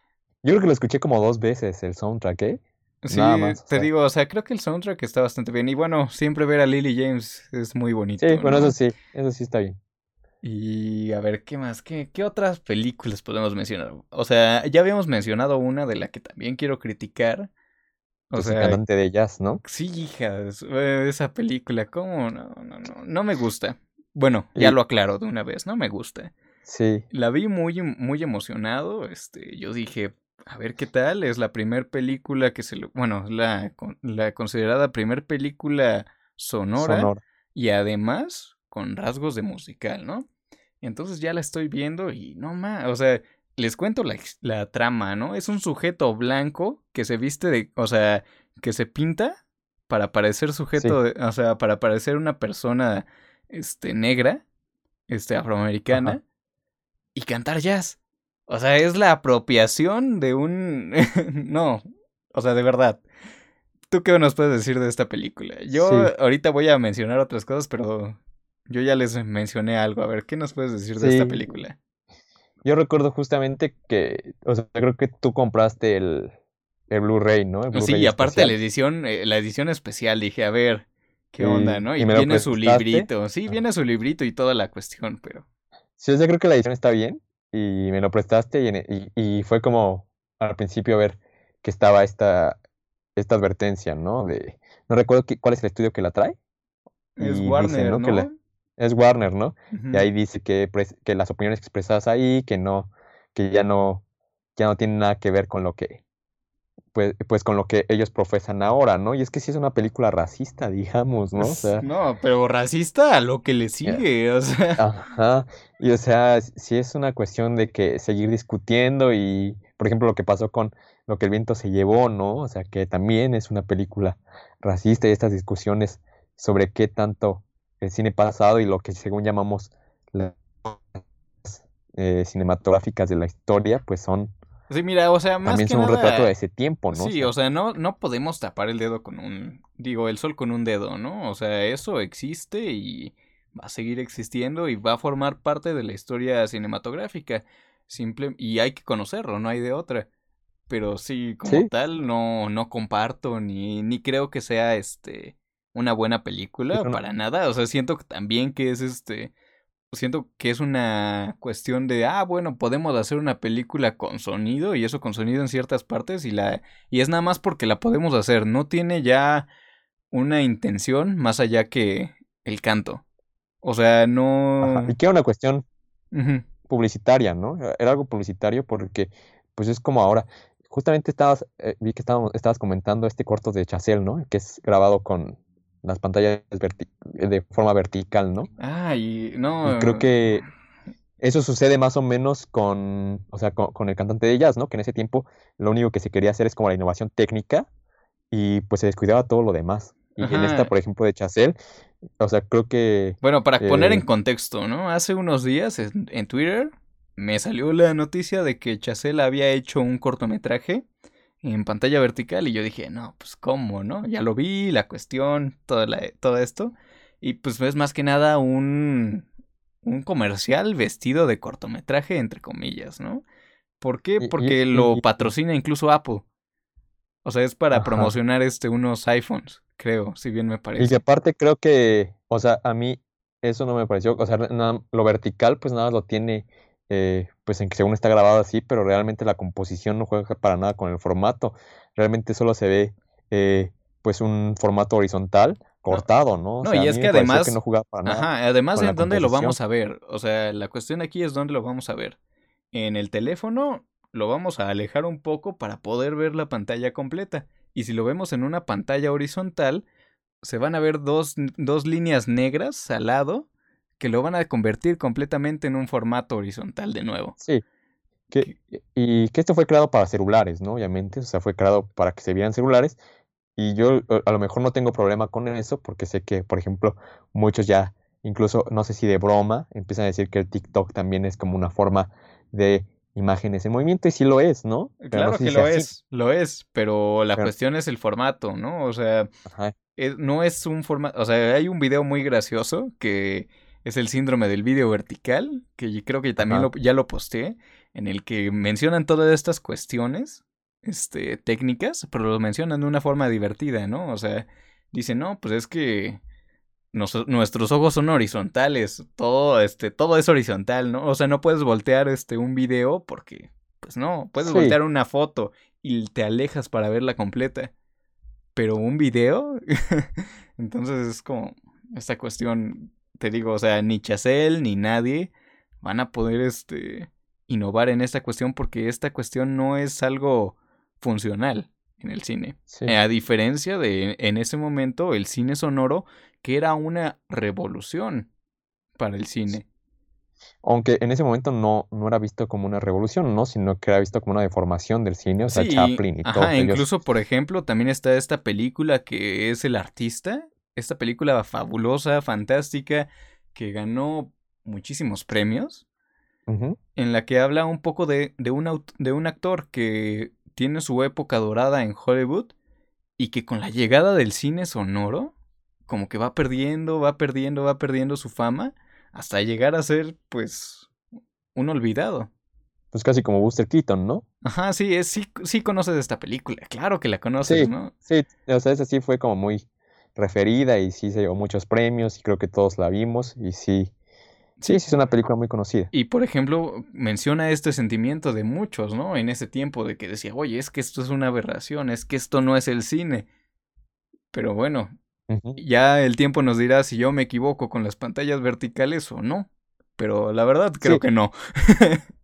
Yo creo que lo escuché como dos veces el soundtrack, ¿eh? Sí, Nada más, te digo, o sea, creo que el soundtrack está bastante bien. Y bueno, siempre ver a Lily James es muy bonito. Sí, bueno, eso sí, eso sí está bien. Y a ver, ¿qué más? ¿Qué, ¿Qué otras películas podemos mencionar? O sea, ya habíamos mencionado una de la que también quiero criticar. O pues sea, cantante de jazz, ¿no? Sí, hija, eh, esa película, ¿cómo? No, no, no, no me gusta. Bueno, ya lo aclaro de una vez, no me gusta. Sí. La vi muy, muy emocionado, este, yo dije, a ver qué tal, es la primera película que se, bueno, la, la considerada primer película sonora, y además con rasgos de musical, ¿no? Entonces ya la estoy viendo y no más, o sea, les cuento la, la, trama, ¿no? Es un sujeto blanco que se viste de, o sea, que se pinta para parecer sujeto, o sea, para parecer una persona, este, negra, este, afroamericana, y cantar jazz. O sea, es la apropiación de un... no, o sea, de verdad. ¿Tú qué nos puedes decir de esta película? Yo ahorita voy a mencionar otras cosas, pero yo ya les mencioné algo. A ver, ¿qué nos puedes decir de esta película? Yo recuerdo justamente que, o sea, creo que tú compraste el, el Blu-ray, ¿no? sí, y aparte la edición, eh, la edición especial, dije, a ver, qué onda, ¿no? Y, viene su librito, sí, viene su librito y toda la cuestión, pero... Sí, yo creo que la edición está bien y me lo prestaste y, y, fue como al principio ver que estaba esta, esta advertencia, ¿no? De, no recuerdo cuál es el estudio que la trae. Es Warner, ¿no? Es Warner, ¿no? Y ahí dice que, que las opiniones expresadas ahí, que no, que ya no, ya no tienen nada que ver con lo que, pues, pues con lo que ellos profesan ahora, ¿no? Y es que sí es una película racista, digamos, ¿no? O sea, no, pero racista a lo que le sigue, o sea. Ajá. Y o sea, sí es una cuestión de que seguir discutiendo y, por ejemplo, lo que pasó con lo que el viento se llevó, ¿no? O sea, que también es una película racista y estas discusiones sobre qué tanto el cine pasado y lo que según llamamos las eh, cinematográficas de la historia, pues son Sí, mira, o sea, más También son un retrato de ese tiempo, ¿no? Sí, o sea, no, no podemos tapar el dedo con un, digo, el sol con un dedo, ¿no? O sea, eso existe y va a seguir existiendo y va a formar parte de la historia cinematográfica. Simple, y hay que conocerlo, no hay de otra. Pero sí, como tal, no, no comparto ni, ni creo que sea este una buena película, para nada. O sea, siento también que es este siento que es una cuestión de, ah, bueno, podemos hacer una película con sonido y eso con sonido en ciertas partes y la y es nada más porque la podemos hacer, no tiene ya una intención más allá que el canto. O sea, no y que era una cuestión publicitaria, ¿no? Era algo publicitario porque pues es como ahora justamente estabas eh, vi que estábamos estabas comentando este corto de Chacel, ¿no? Que es grabado con las pantallas de forma vertical, ¿no? Ah, y no. Y creo que eso sucede más o menos con, o sea, con, el cantante de jazz, ¿no? Que en ese tiempo lo único que se quería hacer es como la innovación técnica y pues se descuidaba todo lo demás. Y en esta, por ejemplo, de Chazelle, o sea, creo que... Bueno, para poner en eh, contexto, ¿no? Hace unos días en, en Twitter me salió la noticia de que Chazelle había hecho un cortometraje en pantalla vertical y yo dije, no, pues cómo, ¿no? Ya lo vi, la cuestión, todo, todo esto. Y pues es más que nada un, un comercial vestido de cortometraje, entre comillas, ¿no? ¿Por qué? Porque lo patrocina incluso Apple. O sea, es para promocionar este unos iPhones, creo, si bien me parece. Y que aparte creo que, o sea, a mí eso no me pareció, o sea, lo vertical pues nada lo tiene eh, pues en que según está grabado así, pero realmente la composición no juega para nada con el formato. Realmente solo se ve eh, pues un formato horizontal cortado, ¿no? no, y es que además, Ajá, además de dónde lo vamos a ver. O sea, la cuestión aquí es dónde lo vamos a ver. En el teléfono lo vamos a alejar un poco para poder ver la pantalla completa. Y si lo vemos en una pantalla horizontal, se van a ver dos, dos líneas negras al lado que lo van a convertir completamente en un formato horizontal de nuevo. Sí. Que, y que esto fue creado para celulares, ¿no? Obviamente, o sea, fue creado para que se vieran celulares. Y yo a lo mejor no tengo problema con eso, porque sé que, por ejemplo, muchos ya, incluso, no sé si de broma, empiezan a decir que el TikTok también es como una forma de imágenes en movimiento, y sí lo es, ¿no? claro que lo es, lo es, pero la cuestión es el formato, ¿no? O sea, no es un formato, o sea, hay un video muy gracioso que es el síndrome del vídeo vertical, que creo que también lo, ya lo posté, en el que mencionan todas estas cuestiones este, técnicas, pero lo mencionan de una forma divertida, ¿no? O sea, dicen, no, pues es que nuestros ojos son horizontales, todo, este, todo es horizontal, ¿no? O sea, no puedes voltear este, un video porque, pues no, puedes voltear una foto y te alejas para verla completa. Pero un video, entonces es como esta cuestión, te digo, o sea, ni Chacel ni nadie van a poder, este, innovar en esta cuestión porque esta cuestión no es algo funcional en el cine. A diferencia de en ese momento el cine sonoro, que era una revolución para el cine. Aunque en ese momento no, no era visto como una revolución, ¿no? Sino que era visto como una deformación del cine, o sea, Chaplin y todo. Incluso, por ejemplo, también está esta película que es El Artista. Esta película fabulosa, fantástica, que ganó muchísimos premios. En la que habla un poco de, de, un, de un actor que tiene su época dorada en Hollywood y que con la llegada del cine sonoro, como que va perdiendo, va perdiendo, va perdiendo su fama hasta llegar a ser, pues, un olvidado. Pues casi como Buster Keaton, ¿no? Ajá, sí, es, sí, sí conoces esta película, claro que la conoces, ¿no? Sí, o sea, esa sí fue como muy referida y sí se llevó muchos premios y creo que todos la vimos y sí, Sí, sí, es una película muy conocida. Y por ejemplo, menciona este sentimiento de muchos, ¿no? En ese tiempo de que decía, oye, es que esto es una aberración, es que esto no es el cine. Pero bueno, ya el tiempo nos dirá si yo me equivoco con las pantallas verticales o no. Pero la verdad creo que no.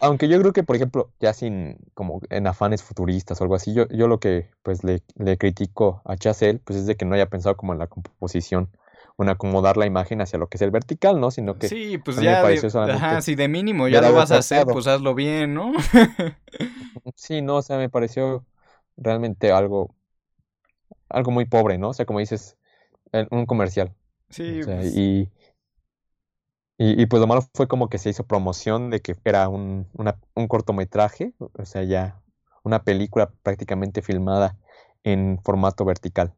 aunque yo creo que, por ejemplo, ya sin como en afanes futuristas o algo así, yo, yo lo que pues le, le critico a Chazelle pues es de que no haya pensado como en la composición un acomodar la imagen hacia lo que es el vertical, ¿no? Sino que sí, pues ya, de, ajá, si de mínimo ya lo vas a hacer, pues hazlo bien, ¿no? sí, no, o sea, me pareció realmente algo, algo muy pobre, ¿no? O sea, como dices, un comercial. Sí. Pues y, y, pues lo malo fue como que se hizo promoción de que era un, un cortometraje, o sea, ya una película prácticamente filmada en formato vertical.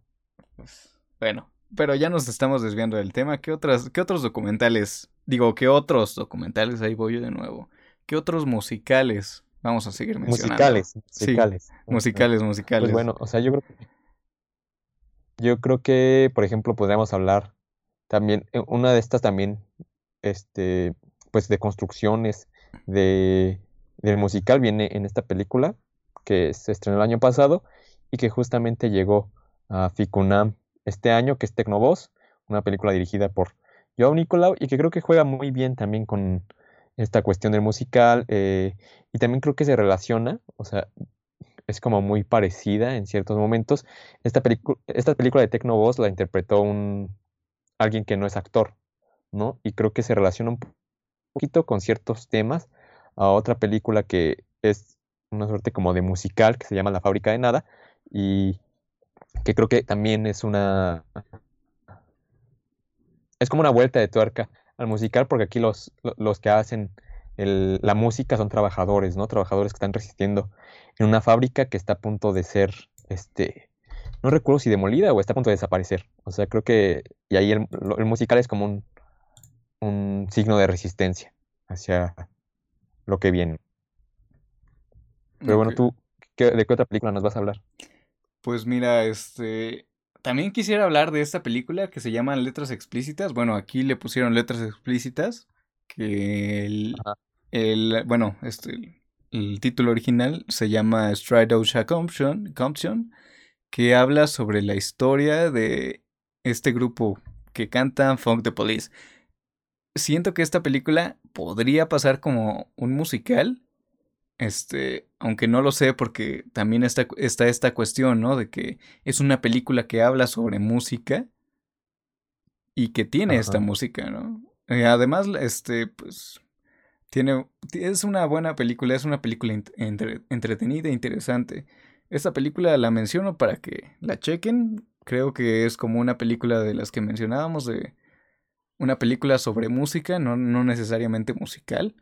Pues, bueno, pero ya nos estamos desviando del tema. ¿Qué, otras, ¿Qué otros documentales? Digo, ¿qué otros documentales? Ahí voy yo de nuevo. ¿Qué otros musicales vamos a seguir mencionando? Musicales, musicales. musicales, musicales. Pues bueno, o sea, yo creo que... Yo creo que, por ejemplo, podríamos hablar también, eh, una de estas también, este, pues de construcciones de, del musical viene en esta película que se estrenó el año pasado y que justamente llegó a Ficunam este año, que es Tecnovoz, una película dirigida por Joao Nicolau y que creo que juega muy bien también con esta cuestión del musical eh, y también creo que se relaciona, o sea, es como muy parecida en ciertos momentos. Esta, esta película de Tecnovoz la interpretó un alguien que no es actor, ¿no? Y creo que se relaciona un poquito con ciertos temas a otra película que es una suerte como de musical que se llama La fábrica de nada y que creo que también es una... Es como una vuelta de tuerca al musical, porque aquí los, los que hacen la música son trabajadores, ¿no? Trabajadores que están resistiendo en una fábrica que está a punto de ser, este, no recuerdo si demolida o está a punto de desaparecer. O sea, creo que, y ahí el, musical es como un, un signo de resistencia hacia lo que viene. Pero bueno, tú, ¿de qué otra película nos vas a hablar? Pues mira, este. También quisiera hablar de esta película que se llama Letras Explícitas. Bueno, aquí le pusieron letras explícitas. Que el. el bueno, este. El título original se llama Stride Ocean Comption, que habla sobre la historia de este grupo que canta Funk the Police. Siento que esta película podría pasar como un musical, este, aunque no lo sé porque también está, está esta cuestión, ¿no? De que es una película que habla sobre música y que tiene esta música, ¿no? Eh, además, este, pues, tiene, es una buena película, es una película entretenida e interesante. Esta película la menciono para que la chequen. Creo que es como una película de las que mencionábamos, de una película sobre música, no, no necesariamente musical.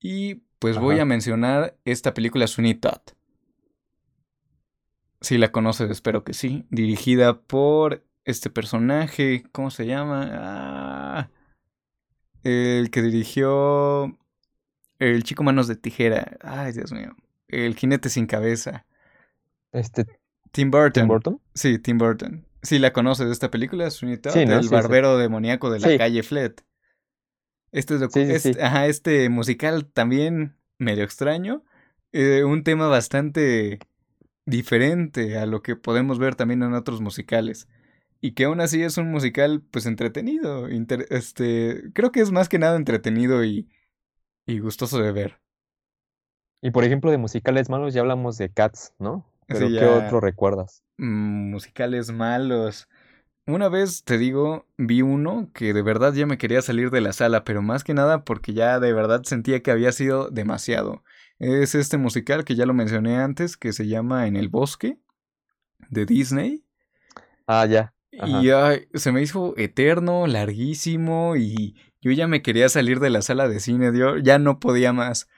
Y pues voy a mencionar esta película Sweeney Todd. Si la conoces, espero que sí. Dirigida por este personaje, ¿cómo se llama? Ah, el que dirigió El chico manos de tijera. Ay, Dios mío. El jinete sin cabeza. Este Tim Burton. Tim Burton. Sí, Tim Burton. Sí, la conoces esta película, Todd, Sí, ¿no? el Sí, sí. barbero demoníaco de la calle Flet. Este, sí, este- ajá, este musical también medio extraño, eh, un tema bastante diferente a lo que podemos ver también en otros musicales. Y que aún así es un musical, pues, entretenido. inter- este, creo que es más que nada entretenido y, y gustoso de ver. Y por ejemplo, de musicales malos ya hablamos de Cats, ¿no? Pero ¿qué otro recuerdas? Mm, musicales malos. Una vez, te digo, vi uno que de verdad ya me quería salir de la sala, pero más que nada porque ya de verdad sentía que había sido demasiado. Es este musical que ya lo mencioné antes, que se llama En el bosque, de Disney. Ah, ya. Y ay, se me hizo eterno, larguísimo, y yo ya me quería salir de la sala de cine, yo ya no podía más.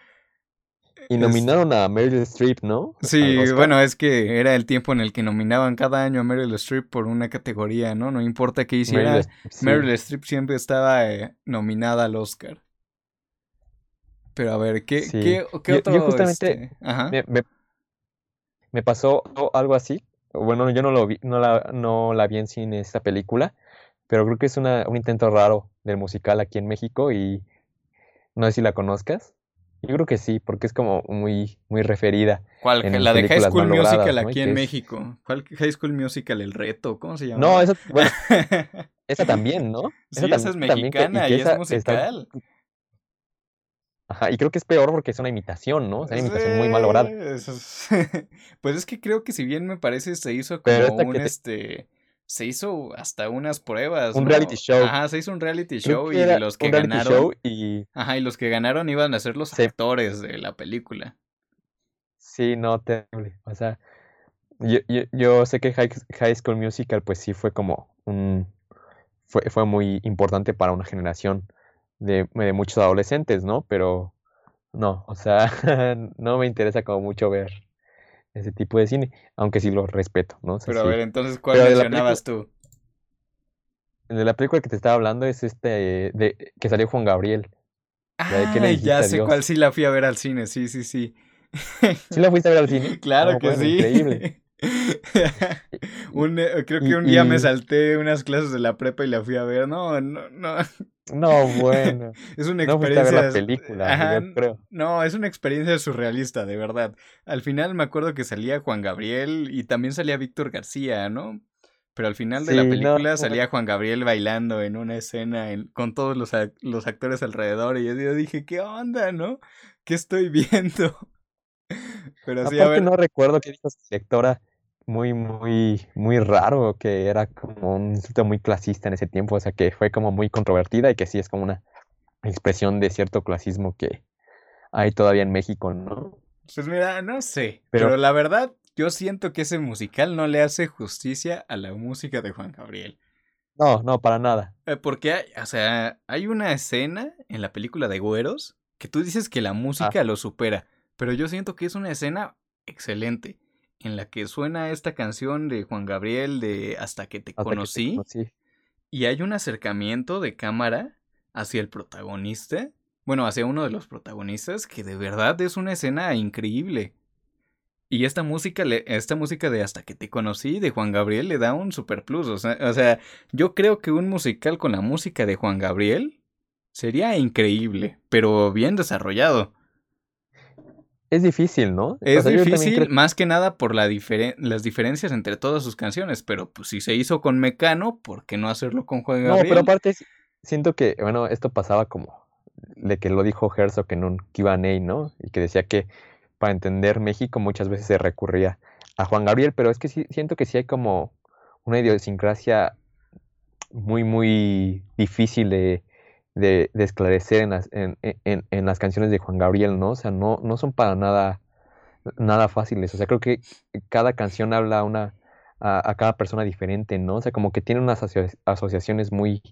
Y nominaron a Meryl Streep, ¿no? Sí, bueno, es que era el tiempo en el que nominaban cada año a Meryl Streep por una categoría, ¿no? No importa qué hiciera, Meryl Streep, sí. Meryl Streep siempre estaba eh, nominada al Oscar. Pero a ver, ¿qué, Sí. qué, qué Yo- otro? yo justamente este, Ajá. Me, me- me pasó algo así. Bueno, yo no lo vi, no la, no la vi en cine esta película, pero creo que es una, un intento raro del musical aquí en México y no sé si la conozcas. Yo creo que sí, porque es como muy, muy referida. ¿Cuál? La de High School Musical aquí en es- México. ¿Cuál High School Musical? El reto, ¿cómo se llama? No, esa, bueno, esa también, ¿no? sí, esa es que- mexicana que y, es esa está- musical. ajá, y creo que es peor porque es una imitación, ¿no? Es una imitación muy mal lograda. Es- Pues es que creo que si bien me parece se hizo como un te- este se hizo hasta unas pruebas, Un ¿no? reality show. Ajá, se hizo un reality Creo show y los que un ganaron, show y ajá, y los que ganaron iban a ser los Sí. actores de la película. Sí, no, terrible. O sea, yo, yo, yo sé que High, High School Musical, pues sí fue como un. Fue, fue muy importante para una generación de, de muchos adolescentes, ¿no? Pero no, o sea, no me interesa como mucho ver ese tipo de cine, aunque sí lo respeto, ¿no? O sea, Pero a sí. ver, entonces, ¿cuál Pero mencionabas tú? De la película que te estaba hablando es este de que salió Juan Gabriel. La de ¿Qué le Ah, ya sé Dios? cuál sí la fui a ver al cine, sí, sí, sí. ¿Sí la fuiste a ver al cine? Claro Ah, que bueno, sí. Increíble. Un, eh, creo que un día me salté unas clases de la prepa y la fui a ver. No, no, no. No, bueno. Es una No fuiste a ver experiencia. la película, Ajá, yo creo. No, es una experiencia surrealista, de verdad. Al final me acuerdo que salía Juan Gabriel y también salía Víctor García, ¿no? Pero al final de la Sí, no, película no. salía Juan Gabriel bailando en una escena en- con todos los, ac- los actores alrededor y yo, dije, ¿qué onda, no? ¿Qué estoy viendo? Pero sí, a Aparte ver, no recuerdo que dijo su directora muy, muy, muy raro, que era como un insulto muy clasista en ese tiempo, o sea que fue como muy controvertida y que sí es como una expresión de cierto clasismo que hay todavía en México, ¿no? Pues mira, no sé, Pero- pero la verdad, yo siento que ese musical no le hace justicia a la música de Juan Gabriel. No, no, para nada. Eh, Porque hay, o sea, hay una escena en la película de Güeros que tú dices que la música lo supera, pero yo siento que es una escena excelente en la que suena esta canción de Juan Gabriel de Hasta que te Hasta que te conocí y hay un acercamiento de cámara hacia el protagonista, bueno, hacia uno de los protagonistas que de verdad es una escena increíble. Y esta música, esta música de Hasta que te conocí de Juan Gabriel le da un super plus. O sea, o sea, yo creo que un musical con la música de Juan Gabriel sería increíble, pero bien desarrollado. Es difícil, ¿no? O Es sea, difícil, creo- más que nada por la diferen- las diferencias entre todas sus canciones, pero pues si se hizo con Mecano, ¿por qué no hacerlo con Juan No, Gabriel? pero aparte si- siento que, bueno, esto pasaba como de que lo dijo Herzog en un Q&A, ¿no? Y que decía que para entender México muchas veces se recurría a Juan Gabriel, pero es que sí, siento que sí hay como una idiosincrasia muy, muy difícil de, de- esclarecer en las, en, en- las canciones de Juan Gabriel, ¿no? O sea, no, no son para nada, nada fáciles. O sea, creo que cada canción habla a una, a, cada persona diferente, ¿no? O sea, como que tiene unas asocia- asociaciones muy,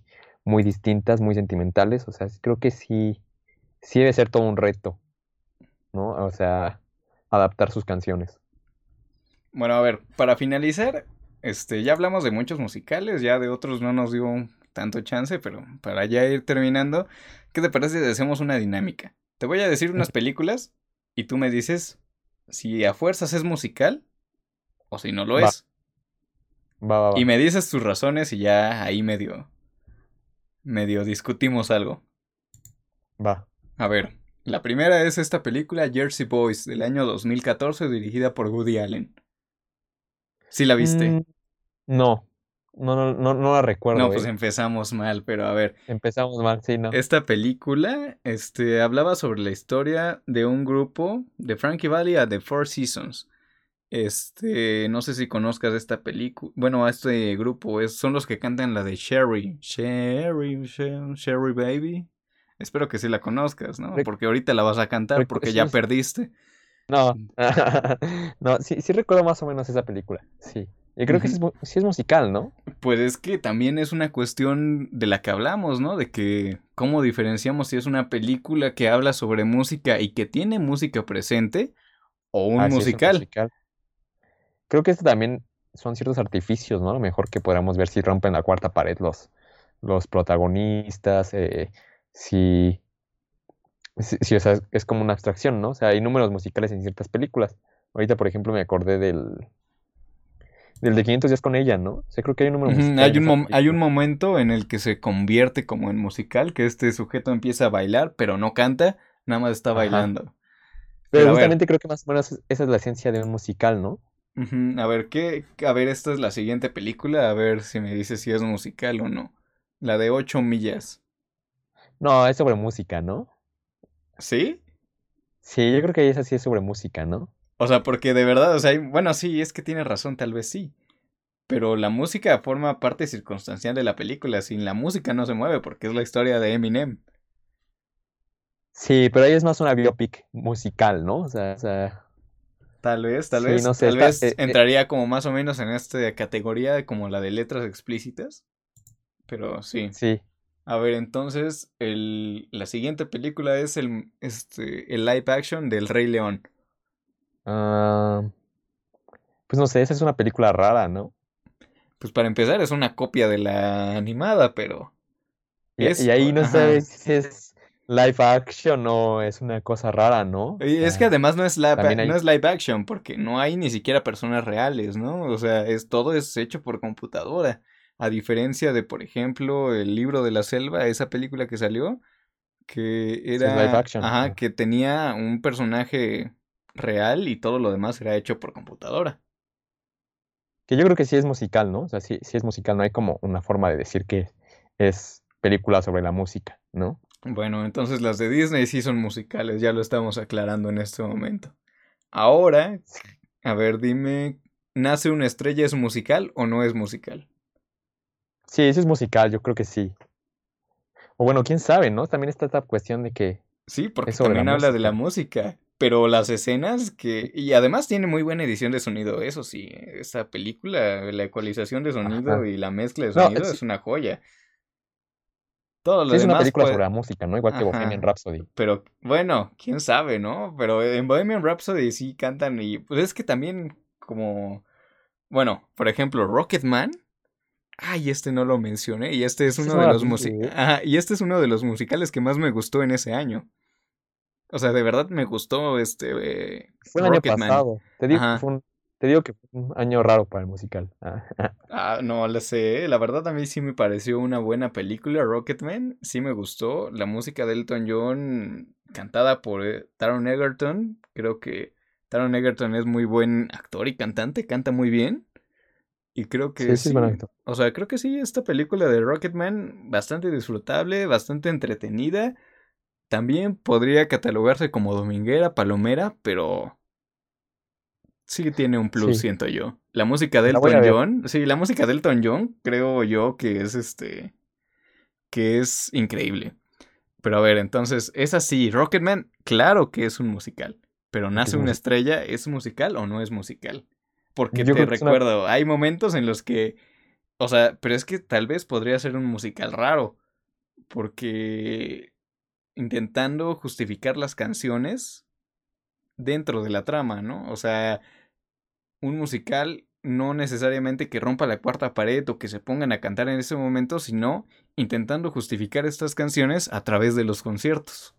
muy distintas, muy sentimentales. O sea, creo que sí, sí debe ser todo un reto, ¿no? O sea, adaptar sus canciones. Bueno, a ver, para finalizar, este, ya hablamos de muchos musicales, ya de otros no nos dio tanto chance, pero para ya ir terminando, ¿qué te parece si hacemos una dinámica? Te voy a decir unas películas y tú me dices si a fuerzas es musical o si no lo Va. es. Va, va, va. Y me dices tus razones y ya ahí medio. medio discutimos algo. Va. A ver, la primera es esta película Jersey Boys del año 2014 dirigida por Woody Allen. ¿Sí la viste? Mm, no. No, no, no, no la recuerdo. no, pues eh. empezamos mal, pero a ver. Empezamos mal, sí, no. Esta película este, hablaba sobre la historia de un grupo de Frankie Valley a The Four Seasons. Este, no sé si conozcas esta película. Bueno, a este grupo es, son los que cantan la de Sherry. Sherry, Sherry, Sherry Baby. Espero que sí la conozcas, ¿no? Porque ahorita la vas a cantar porque ya perdiste. No. no, sí, sí recuerdo más o menos esa película. Sí. Y creo que sí es, mu- sí es musical, ¿no? Pues es que también es una cuestión de la que hablamos, ¿no? De que cómo diferenciamos si es una película que habla sobre música y que tiene música presente o un Ah, sí, es un musical. Creo que este también son ciertos artificios, ¿no? A lo mejor que podamos ver si rompen la cuarta pared los, los protagonistas, eh, si, si, si, o sea, es como una abstracción, ¿no? O sea, hay números musicales en ciertas películas. Ahorita, por ejemplo, me acordé del, del de 500 días con ella, ¿no? O sea, creo que hay un número musical Hay un, hay momento en el que se convierte como en musical, que este sujeto empieza a bailar, pero no canta, nada más está Ajá. bailando. Pero justamente creo que más o menos esa es la esencia de un musical, ¿no? a ver, ¿qué? A ver, esta es la siguiente película, a ver si me dices si es musical o no. La de 8 millas. No, es sobre música, ¿no? ¿Sí? Sí, yo creo que esa sí es sobre música, ¿no? O sea, porque de verdad, o sea, hay- bueno, sí, es que tienes razón, tal vez sí. Pero la música forma parte circunstancial de la película. Sin la música no se mueve porque es la historia de Eminem. Sí, pero ahí es más una biopic musical, ¿no? O sea, o sea, Tal vez, tal sí, vez, no sé, tal está, vez eh, eh, entraría como más o menos en esta categoría como la de letras explícitas. Pero sí. sí. A ver, entonces, el, la siguiente película es el, este, el live action del Rey León. Ah, pues no sé, esa es una película rara, ¿no? Pues para empezar es una copia de la animada, pero Y, es, y ahí no ajá. sabes si es live action o es una cosa rara, ¿no? Y es que además no es no es live action, porque no hay ni siquiera personas reales, ¿no? O sea, es, todo es hecho por computadora. A diferencia de, por ejemplo, el libro de la selva, esa película que salió, que Sí, es live era, action. ajá. que tenía un personaje real y todo lo demás era hecho por computadora. Que yo creo que sí es musical, ¿no? O sea, sí, sí es musical, no hay como una forma de decir que es película sobre la música, ¿no? Bueno, entonces las de Disney sí son musicales, ya lo estamos aclarando en este momento. Ahora, a ver, dime, ¿Nace una estrella es musical o no es musical? Sí, eso es musical, yo creo que sí. O bueno, quién sabe, ¿no? También está esta cuestión de que Sí, porque también habla de la música. Pero las escenas que... Y además tiene muy buena edición de sonido, eso sí. Esa película, la ecualización de sonido Ajá. y la mezcla de sonido es una joya. Todo lo sí es una película puede... sobre la música, ¿no? Igual que Bohemian. Rhapsody. Pero bueno, quién sabe, ¿no? Pero en Bohemian Rhapsody sí cantan y... Pues es que también como... Bueno, por ejemplo, Rocketman. Ay, este no lo mencioné. Y este es uno no de los vi, musi- ¿eh? Ajá, y este es uno de los musicales que más me gustó en ese año. O sea, de verdad me gustó este eh, Fue el año pasado. Te digo fue un, te digo que fue un año raro para el musical. Ah, Ah, no lo sé. La verdad a mí sí me pareció una buena película, Rocketman. Sí me gustó. La música de Elton John, cantada por eh, Taron Egerton. Creo que Taron Egerton es muy buen actor y cantante, canta muy bien. Y creo que Sí, sí, sí. actor. O sea, creo que sí, esta película de Rocketman, bastante disfrutable, bastante entretenida. También podría catalogarse como dominguera, palomera, pero sí tiene un plus, Sí, siento yo. La música de Elton. John, sí, la música de Elton John, creo yo que es este, que es increíble. Pero a ver, entonces, es así, Rocketman, claro que es un musical, pero Nace una estrella, ¿es musical o no es musical? Porque Yo te una... recuerdo, hay momentos en los que, o sea, pero es que tal vez podría ser un musical raro, porque intentando justificar las canciones dentro de la trama, ¿no? O sea, un musical no necesariamente que rompa la cuarta pared o que se pongan a cantar en ese momento, sino intentando justificar estas canciones a través de los conciertos.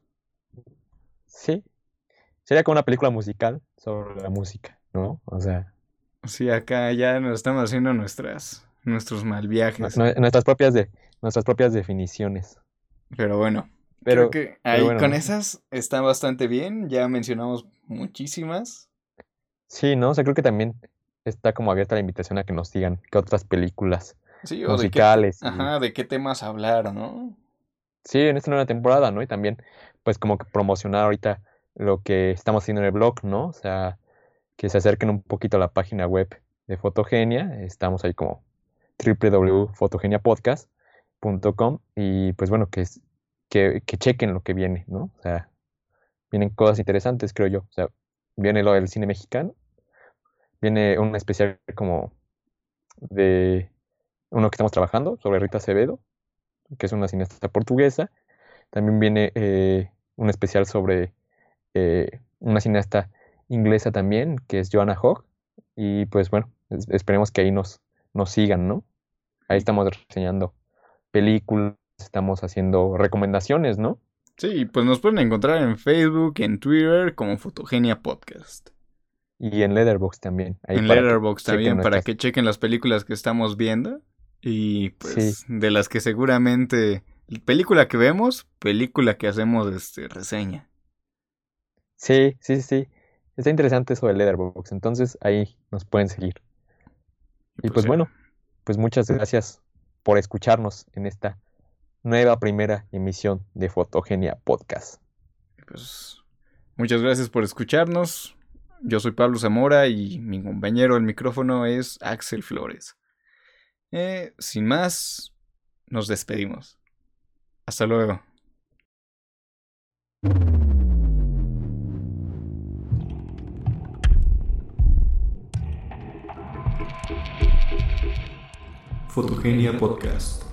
Sí. Sería como una película musical sobre la música, ¿no? O sea, Sí, acá ya nos estamos haciendo nuestras, nuestros mal viajes. nuestras, propias de, nuestras propias definiciones. Pero bueno, pero, creo que ahí con esas está bastante bien. Ya mencionamos muchísimas. Sí, ¿no? O sea, creo que también está como abierta la invitación a que nos digan qué otras películas sí, o musicales. De qué, Ajá, de qué temas hablar, ¿no? Sí, en esta nueva temporada, ¿no? Y también, pues, como que promocionar ahorita lo que estamos haciendo en el blog, ¿no? O sea, que se acerquen un poquito a la página web de Fotogenia. Estamos ahí como www.fotogeniapodcast.com y pues bueno, que, que, que chequen lo que viene, ¿no? O sea, vienen cosas interesantes, creo yo. O sea, viene lo del cine mexicano, viene un especial como de uno que estamos trabajando sobre Rita Acevedo, que es una cineasta portuguesa. También viene eh, un especial sobre eh, una cineasta inglesa también, que es Joanna Hogg. Y pues bueno, esperemos que ahí nos, nos sigan, ¿no? Ahí estamos reseñando películas, estamos haciendo recomendaciones, ¿no? Sí, pues nos pueden encontrar en Facebook, en Twitter, como Fotogenia Podcast. Y en Letterboxd también. en Letterboxd también, para que chequen las películas que estamos viendo. Y pues de las que seguramente... Película que vemos, película que hacemos este, reseña. Sí, sí, sí. Está interesante eso de Letterboxd. Entonces ahí nos pueden seguir. Y pues, pues bueno, pues muchas gracias por escucharnos en esta nueva primera emisión de Fotogenia Podcast. Pues muchas gracias por escucharnos. Yo soy Pablo Zamora y mi compañero el micrófono es Axel Flores. Eh, sin más, nos despedimos. Hasta luego. Fotogenia Podcast.